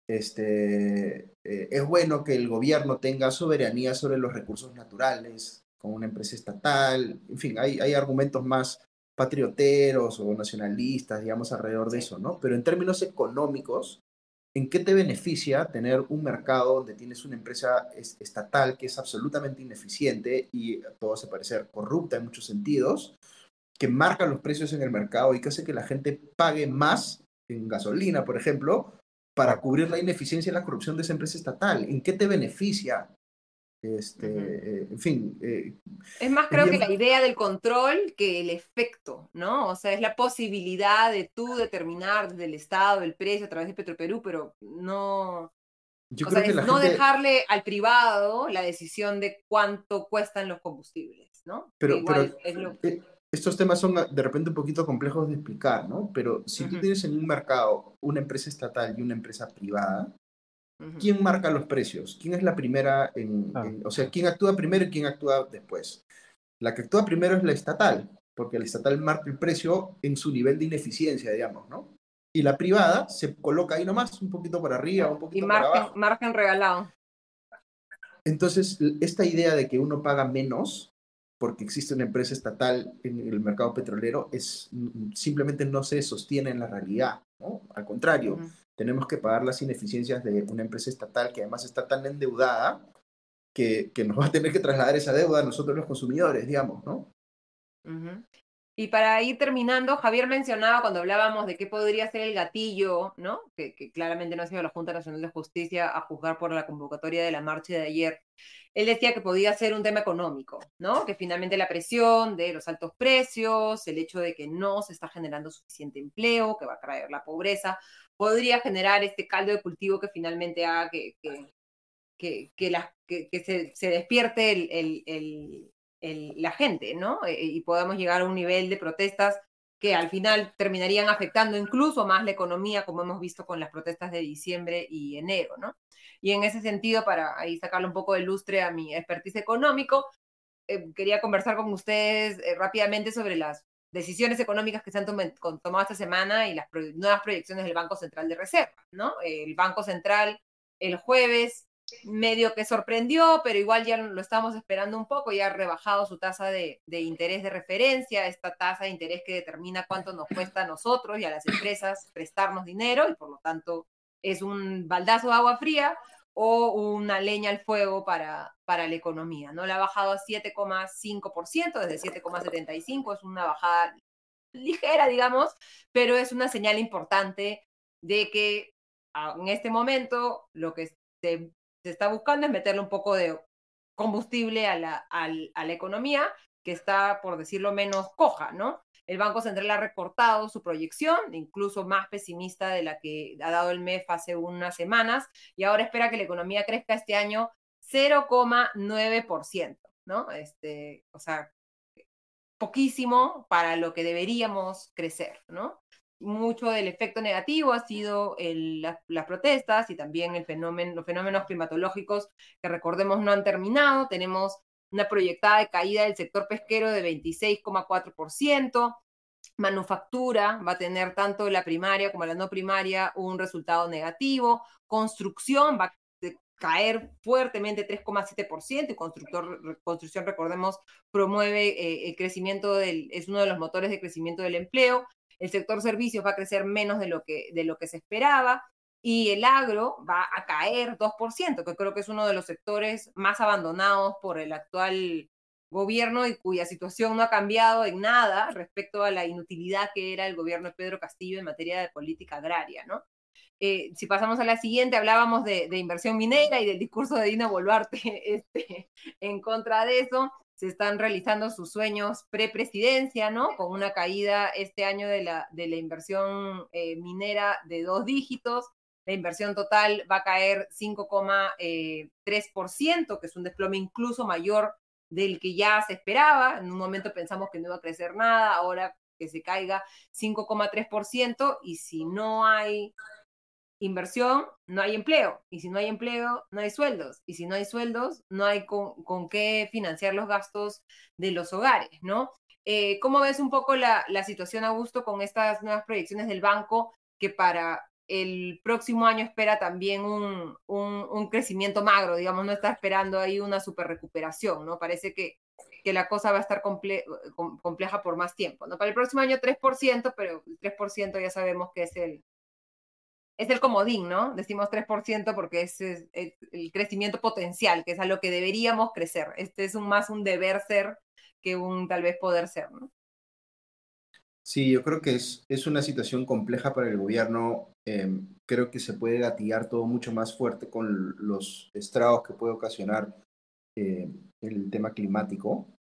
este, eh, es bueno que el gobierno tenga soberanía sobre los recursos naturales, con una empresa estatal, en fin, hay, hay argumentos más patrioteros o nacionalistas, digamos, alrededor de eso, ¿no? Pero en términos económicos, ¿en qué te beneficia tener un mercado donde tienes una empresa estatal que es absolutamente ineficiente y todo se parece corrupta en muchos sentidos, que marca los precios en el mercado y que hace que la gente pague más en gasolina, por ejemplo, para cubrir la ineficiencia y la corrupción de esa empresa estatal? ¿En qué te beneficia? Este, eh, en fin. Eh, es más, creo que la idea del control que el efecto, ¿no? O sea, es la posibilidad de tú determinar desde el Estado el precio a través de Petroperú, pero no. Yo creo que no dejarle al privado la decisión de cuánto cuestan los combustibles, ¿no? Pero, igual es lo... Eh, estos temas son de repente un poquito complejos de explicar, ¿no? Pero si tú tienes en un mercado una empresa estatal y una empresa privada, ¿quién marca los precios? ¿Quién es la primera en, o sea, quién actúa primero y quién actúa después? La que actúa primero es la estatal, porque la estatal marca el precio en su nivel de ineficiencia, digamos, ¿no? y la privada se coloca ahí nomás, un poquito por arriba, un poquito y margen, abajo. margen regalado. Entonces, esta idea de que uno paga menos porque existe una empresa estatal en el mercado petrolero es simplemente no se sostiene en la realidad, ¿no? Al contrario, tenemos que pagar las ineficiencias de una empresa estatal que además está tan endeudada que, que, nos va a tener que trasladar esa deuda a nosotros los consumidores, digamos, ¿no? Y para ir terminando, Javier mencionaba cuando hablábamos de qué podría ser el gatillo, ¿no? Que, claramente no ha sido la Junta Nacional de Justicia a juzgar por la convocatoria de la marcha de ayer. Él decía que podía ser un tema económico, ¿no? Que finalmente la presión de los altos precios, el hecho de que no se está generando suficiente empleo, que va a traer la pobreza, podría generar este caldo de cultivo que finalmente haga que, que, que, que se, se, despierte el, el, la gente, ¿no? Eh, y podamos llegar a un nivel de protestas que al final terminarían afectando incluso más la economía, como hemos visto con las protestas de diciembre y enero, ¿no? Y en ese sentido, para ahí sacarle un poco de lustre a mi expertise económico, eh, quería conversar con ustedes eh, rápidamente sobre las decisiones económicas que se han tomado esta semana y las nuevas proyecciones del Banco Central de Reserva, ¿no? El Banco Central el jueves medio que sorprendió, pero igual ya lo estamos esperando un poco, ya ha rebajado su tasa de, interés de referencia, esta tasa de interés que determina cuánto nos cuesta a nosotros y a las empresas prestarnos dinero y por lo tanto es un baldazo de agua fría o una leña al fuego para, para la economía. ¿no? La ha bajado a 7,5% desde 7,75%, es una bajada ligera, digamos, pero es una señal importante de que ah, en este momento lo que se se está buscando es meterle un poco de combustible a la, economía, que está, por decirlo menos, coja, ¿no? El Banco Central ha recortado su proyección, incluso más pesimista de la que ha dado el MEF hace unas semanas, y ahora espera que la economía crezca este año 0,9%, ¿no? Este, o sea, poquísimo para lo que deberíamos crecer, ¿no? Mucho del efecto negativo ha sido las protestas y también el fenómeno, los fenómenos climatológicos que recordemos no han terminado. Tenemos una proyectada caída del sector pesquero de 26,4%. Manufactura va a tener tanto la primaria como la no primaria un resultado negativo. Construcción va a caer fuertemente 3,7% y constructor, construcción, recordemos, promueve eh, el crecimiento del, es uno de los motores de crecimiento del empleo el sector servicios va a crecer menos de lo que, de lo que se esperaba y el agro va a caer 2%, que creo que es uno de los sectores más abandonados por el actual gobierno y cuya situación no ha cambiado en nada respecto a la inutilidad que era el gobierno de Pedro Castillo en materia de política agraria, ¿no? Eh, si pasamos a la siguiente, hablábamos de, inversión minera y del discurso de Dina Boluarte este, en contra de eso se están realizando sus sueños pre-presidencia, ¿no? Con una caída este año de la, de la inversión eh, minera de dos dígitos. La inversión total va a caer 5,3%, eh, que es un desplome incluso mayor del que ya se esperaba. En un momento pensamos que no iba a crecer nada, ahora que se caiga 5,3%, y si no hay inversión, no hay empleo. Y si no hay empleo, no hay sueldos. Y si no hay sueldos, no hay con, qué financiar los gastos de los hogares, ¿no? Eh, ¿Cómo ves un poco la, la, situación, Augusto, con estas nuevas proyecciones del banco que para el próximo año espera también un, un, crecimiento magro, digamos, no está esperando ahí una super recuperación, ¿no? Parece que, que la cosa va a estar compleja por más tiempo, ¿no? Para el próximo año 3%, pero el 3% ya sabemos que es el, es el comodín, ¿no? Decimos 3% porque es, es, el crecimiento potencial, que es a lo que deberíamos crecer. Este es un, más un deber ser que un tal vez poder ser, ¿no? Sí, yo creo que es, es una situación compleja para el gobierno. Em, creo que se puede gatillar todo mucho más fuerte con los estragos que puede ocasionar eh, el tema climático.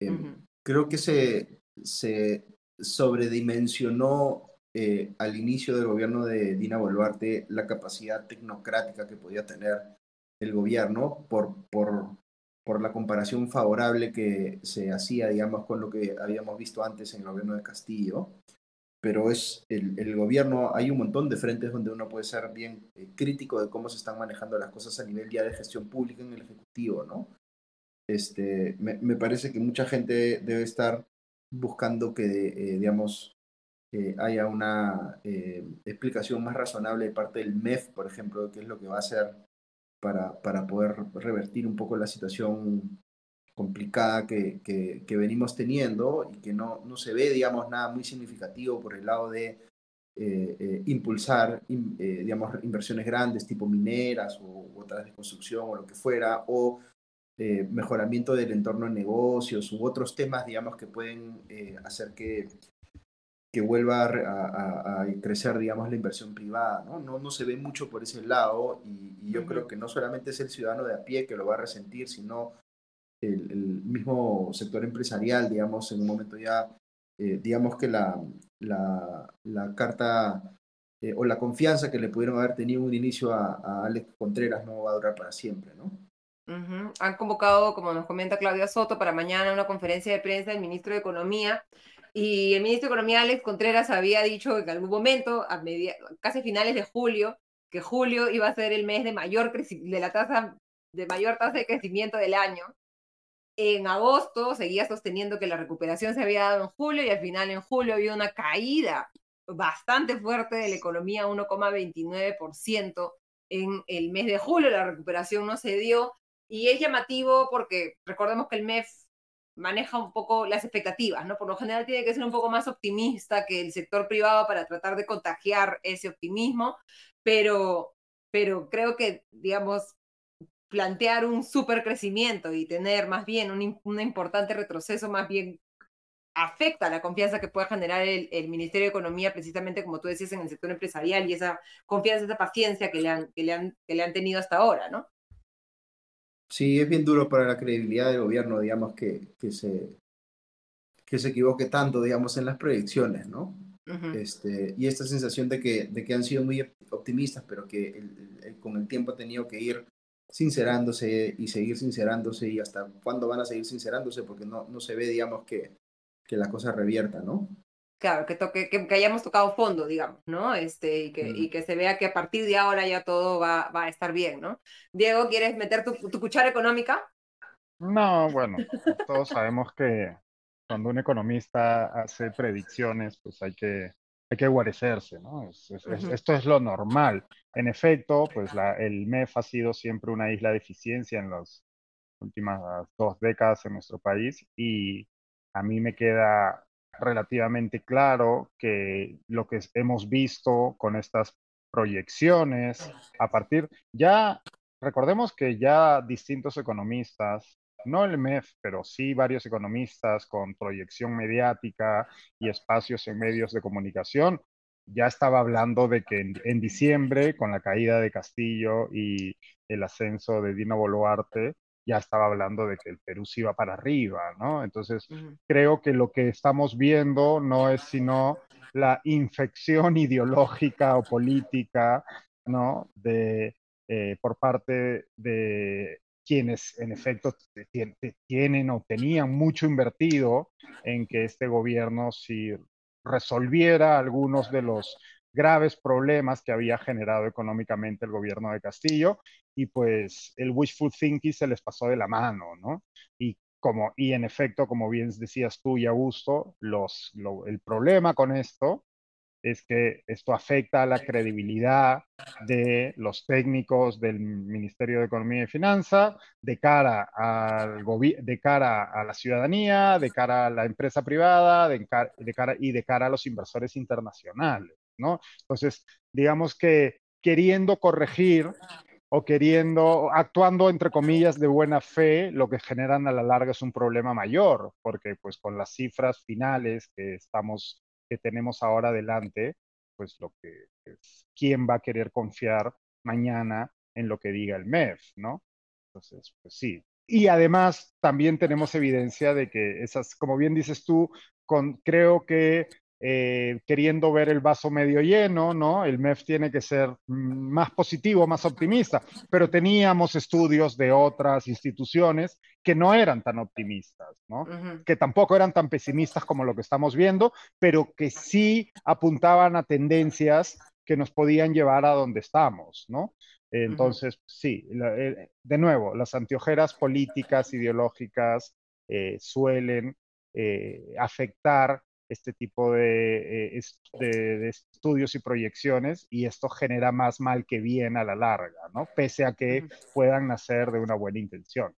Em, creo que se, se sobredimensionó eh, al inicio del gobierno de Dina Boluarte la capacidad tecnocrática que podía tener el gobierno por, por, por la comparación favorable que se hacía, digamos, con lo que habíamos visto antes en el gobierno de Castillo. Pero es el, el gobierno, hay un montón de frentes donde uno puede ser bien eh, crítico de cómo se están manejando las cosas a nivel ya de gestión pública en el Ejecutivo, ¿no? Este, me, me parece que mucha gente debe estar buscando que, eh, digamos, eh, haya una explicación más razonable de parte del MEF, por ejemplo, de qué es lo que va a hacer para, para poder revertir un poco la situación complicada que, que, venimos teniendo y que no, no se ve, digamos, nada muy significativo por el lado de eh, eh, impulsar, eh, digamos, inversiones grandes tipo mineras o otras de construcción o lo que fuera, o mejoramiento del entorno de negocios u otros temas, digamos, que pueden hacer que, que vuelva a, crecer, digamos, la inversión privada, ¿no? No, no se ve mucho por ese lado y, y yo creo que no solamente es el ciudadano de a pie que lo va a resentir, sino el, el mismo sector empresarial, digamos, en un momento ya eh, digamos que la, la, la carta eh, o la confianza que le pudieron haber tenido un inicio a, Alex Contreras no va a durar para siempre, ¿no? Han convocado, como nos comenta Claudia Soto, para mañana una conferencia de prensa del ministro de Economía. Y el ministro de Economía, Alex Contreras, había dicho en algún momento, a media, casi finales de julio, que julio iba a ser el mes de mayor de la tasa de mayor tasa de crecimiento del año. En agosto seguía sosteniendo que la recuperación se había dado en julio y al final en julio había una caída bastante fuerte de la economía, 1,29% en el mes de julio, la recuperación no se dio y es llamativo porque recordemos que el MEF maneja un poco las expectativas, ¿no? Por lo general tiene que ser un poco más optimista que el sector privado para tratar de contagiar ese optimismo, pero, pero creo que, digamos, plantear un super crecimiento y tener más bien un, importante retroceso, más bien afecta la confianza que pueda generar el, Ministerio de Economía, precisamente como tú decías, en el sector empresarial y esa confianza, esa paciencia que le han, que le han, que le han tenido hasta ahora, ¿no? Sí, es bien duro para la credibilidad del gobierno, digamos, que, que, se, que se equivoque tanto, digamos, en las proyecciones, ¿no? este, y esta sensación de que, de que han sido muy optimistas, pero que con el tiempo ha tenido que ir sincerándose y seguir sincerándose y hasta cuándo van a seguir sincerándose porque no, no se ve, digamos, que, que la cosa revierta, ¿no? Claro, que, toque, que, hayamos tocado fondo, digamos, ¿no? Este, y, que, y mm. que se vea que a partir de ahora ya todo va, va a estar bien, ¿no? Diego, ¿quieres meter tu, tu cuchara económica? No, bueno, todos sabemos que cuando un economista hace predicciones, pues hay que hay que guarecerse, ¿no? esto es lo normal. En efecto, pues la, el MEF ha sido siempre una isla de eficiencia en las últimas dos décadas en nuestro país y a mí me queda relativamente claro que lo que hemos visto con estas proyecciones a partir, ya recordemos que ya distintos economistas no el MEF, pero sí varios economistas con proyección mediática y espacios en medios de comunicación, ya estaba hablando de que en, diciembre, con la caída de Castillo y el ascenso de Dino Boluarte, ya estaba hablando de que el Perú se iba para arriba, ¿no? Entonces, creo que lo que estamos viendo no es sino la infección ideológica o política, ¿no? De, eh, por parte de quienes en efecto tienen o tenían mucho invertido en que este gobierno si resolviera algunos de los graves problemas que había generado económicamente el gobierno de Castillo y pues el wishful thinking se les pasó de la mano, ¿no? Y como y en efecto, como bien decías tú y Augusto, los, el problema con esto es que esto afecta a la credibilidad de los técnicos del Ministerio de Economía y Finanzas, de cara, al de cara a la ciudadanía, de cara a la empresa privada de, cara, y de cara a los inversores internacionales. ¿No? Entonces, digamos que queriendo corregir o queriendo, actuando entre comillas de buena fe, lo que generan a la larga es un problema mayor, porque pues con las cifras finales que estamos que tenemos ahora adelante, pues lo que es, quién va a querer confiar mañana en lo que diga el MEF, ¿no? Entonces, pues sí. Y además también tenemos evidencia de que esas, como bien dices tú, con, creo que eh, queriendo ver el vaso medio lleno, ¿no? El MEF tiene que ser más positivo, más optimista, pero teníamos estudios de otras instituciones que no eran tan optimistas, ¿no? Que tampoco eran tan pesimistas como lo que estamos viendo, pero que sí apuntaban a tendencias que nos podían llevar a donde estamos, ¿no? Entonces, sí, eh, de nuevo, las antiojeras políticas, ideológicas, eh, suelen afectar este tipo de, de, estudios y proyecciones y esto genera más mal que bien a la larga, ¿no? Pese a que puedan nacer de una buena intención.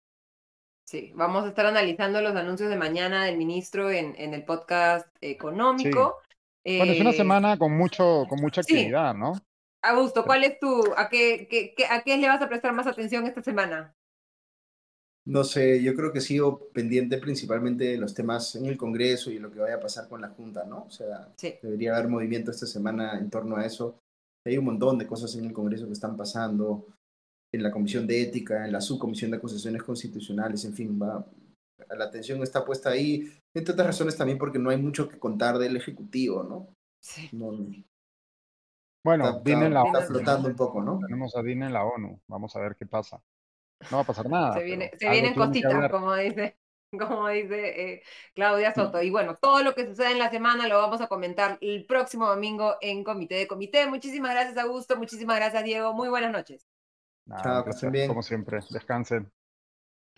Sí, vamos a estar analizando los anuncios de mañana del ministro en, en el podcast económico. Bueno, es una eh, semana con, mucho, con mucha actividad, ¿no? Augusto, ¿cuál es tu, a qué, qué, a qué le vas a prestar más atención esta semana? No sé, yo creo que sigo pendiente principalmente de los temas en el Congreso y lo que vaya a pasar con la Junta, ¿no? O sea, debería haber movimiento esta semana en torno a eso. Hay un montón de cosas en el Congreso que están pasando en la Comisión de Ética, en la Subcomisión de Acusaciones Constitucionales, en fin, va, la atención está puesta ahí, entre otras razones también porque no hay mucho que contar del Ejecutivo, ¿no? Sí. bueno, está, en la ONU. flotando un poco, ¿no? Tenemos a DIN en la ONU, vamos a ver qué pasa. No va a pasar nada. Se, viene, se vienen cositas, como dice, como dice eh, Claudia Soto. Y bueno, todo lo que sucede en la semana lo vamos a comentar el próximo domingo en Comité de Comité. Muchísimas gracias, Augusto. Muchísimas gracias, Diego. Muy buenas noches. Chao, que estén bien. Como siempre, descansen.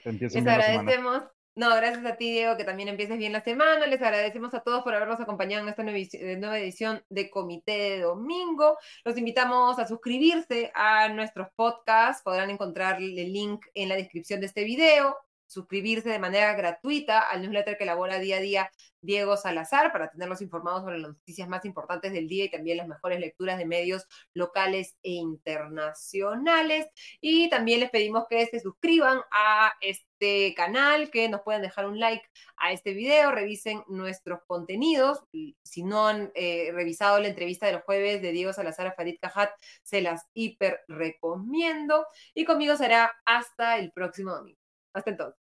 Les agradecemos. No, gracias a ti, Diego, que también empieces bien la semana. Les agradecemos a todos por habernos acompañado en esta nueva edición de Comité de Domingo. Los invitamos a suscribirse a nuestros podcasts. Podrán encontrar el link en la descripción de este video suscribirse de manera gratuita al newsletter que elabora día a día Diego Salazar para tenerlos informados sobre las noticias más importantes del día y también las mejores lecturas de medios locales e internacionales. Y también les pedimos que se suscriban a este canal, que nos puedan dejar un like a este video, revisen nuestros contenidos. Si no han eh, revisado la entrevista del jueves de Diego Salazar a Farid Cajat, se las hiper recomiendo. Y conmigo será hasta el próximo domingo. Hasta entonces.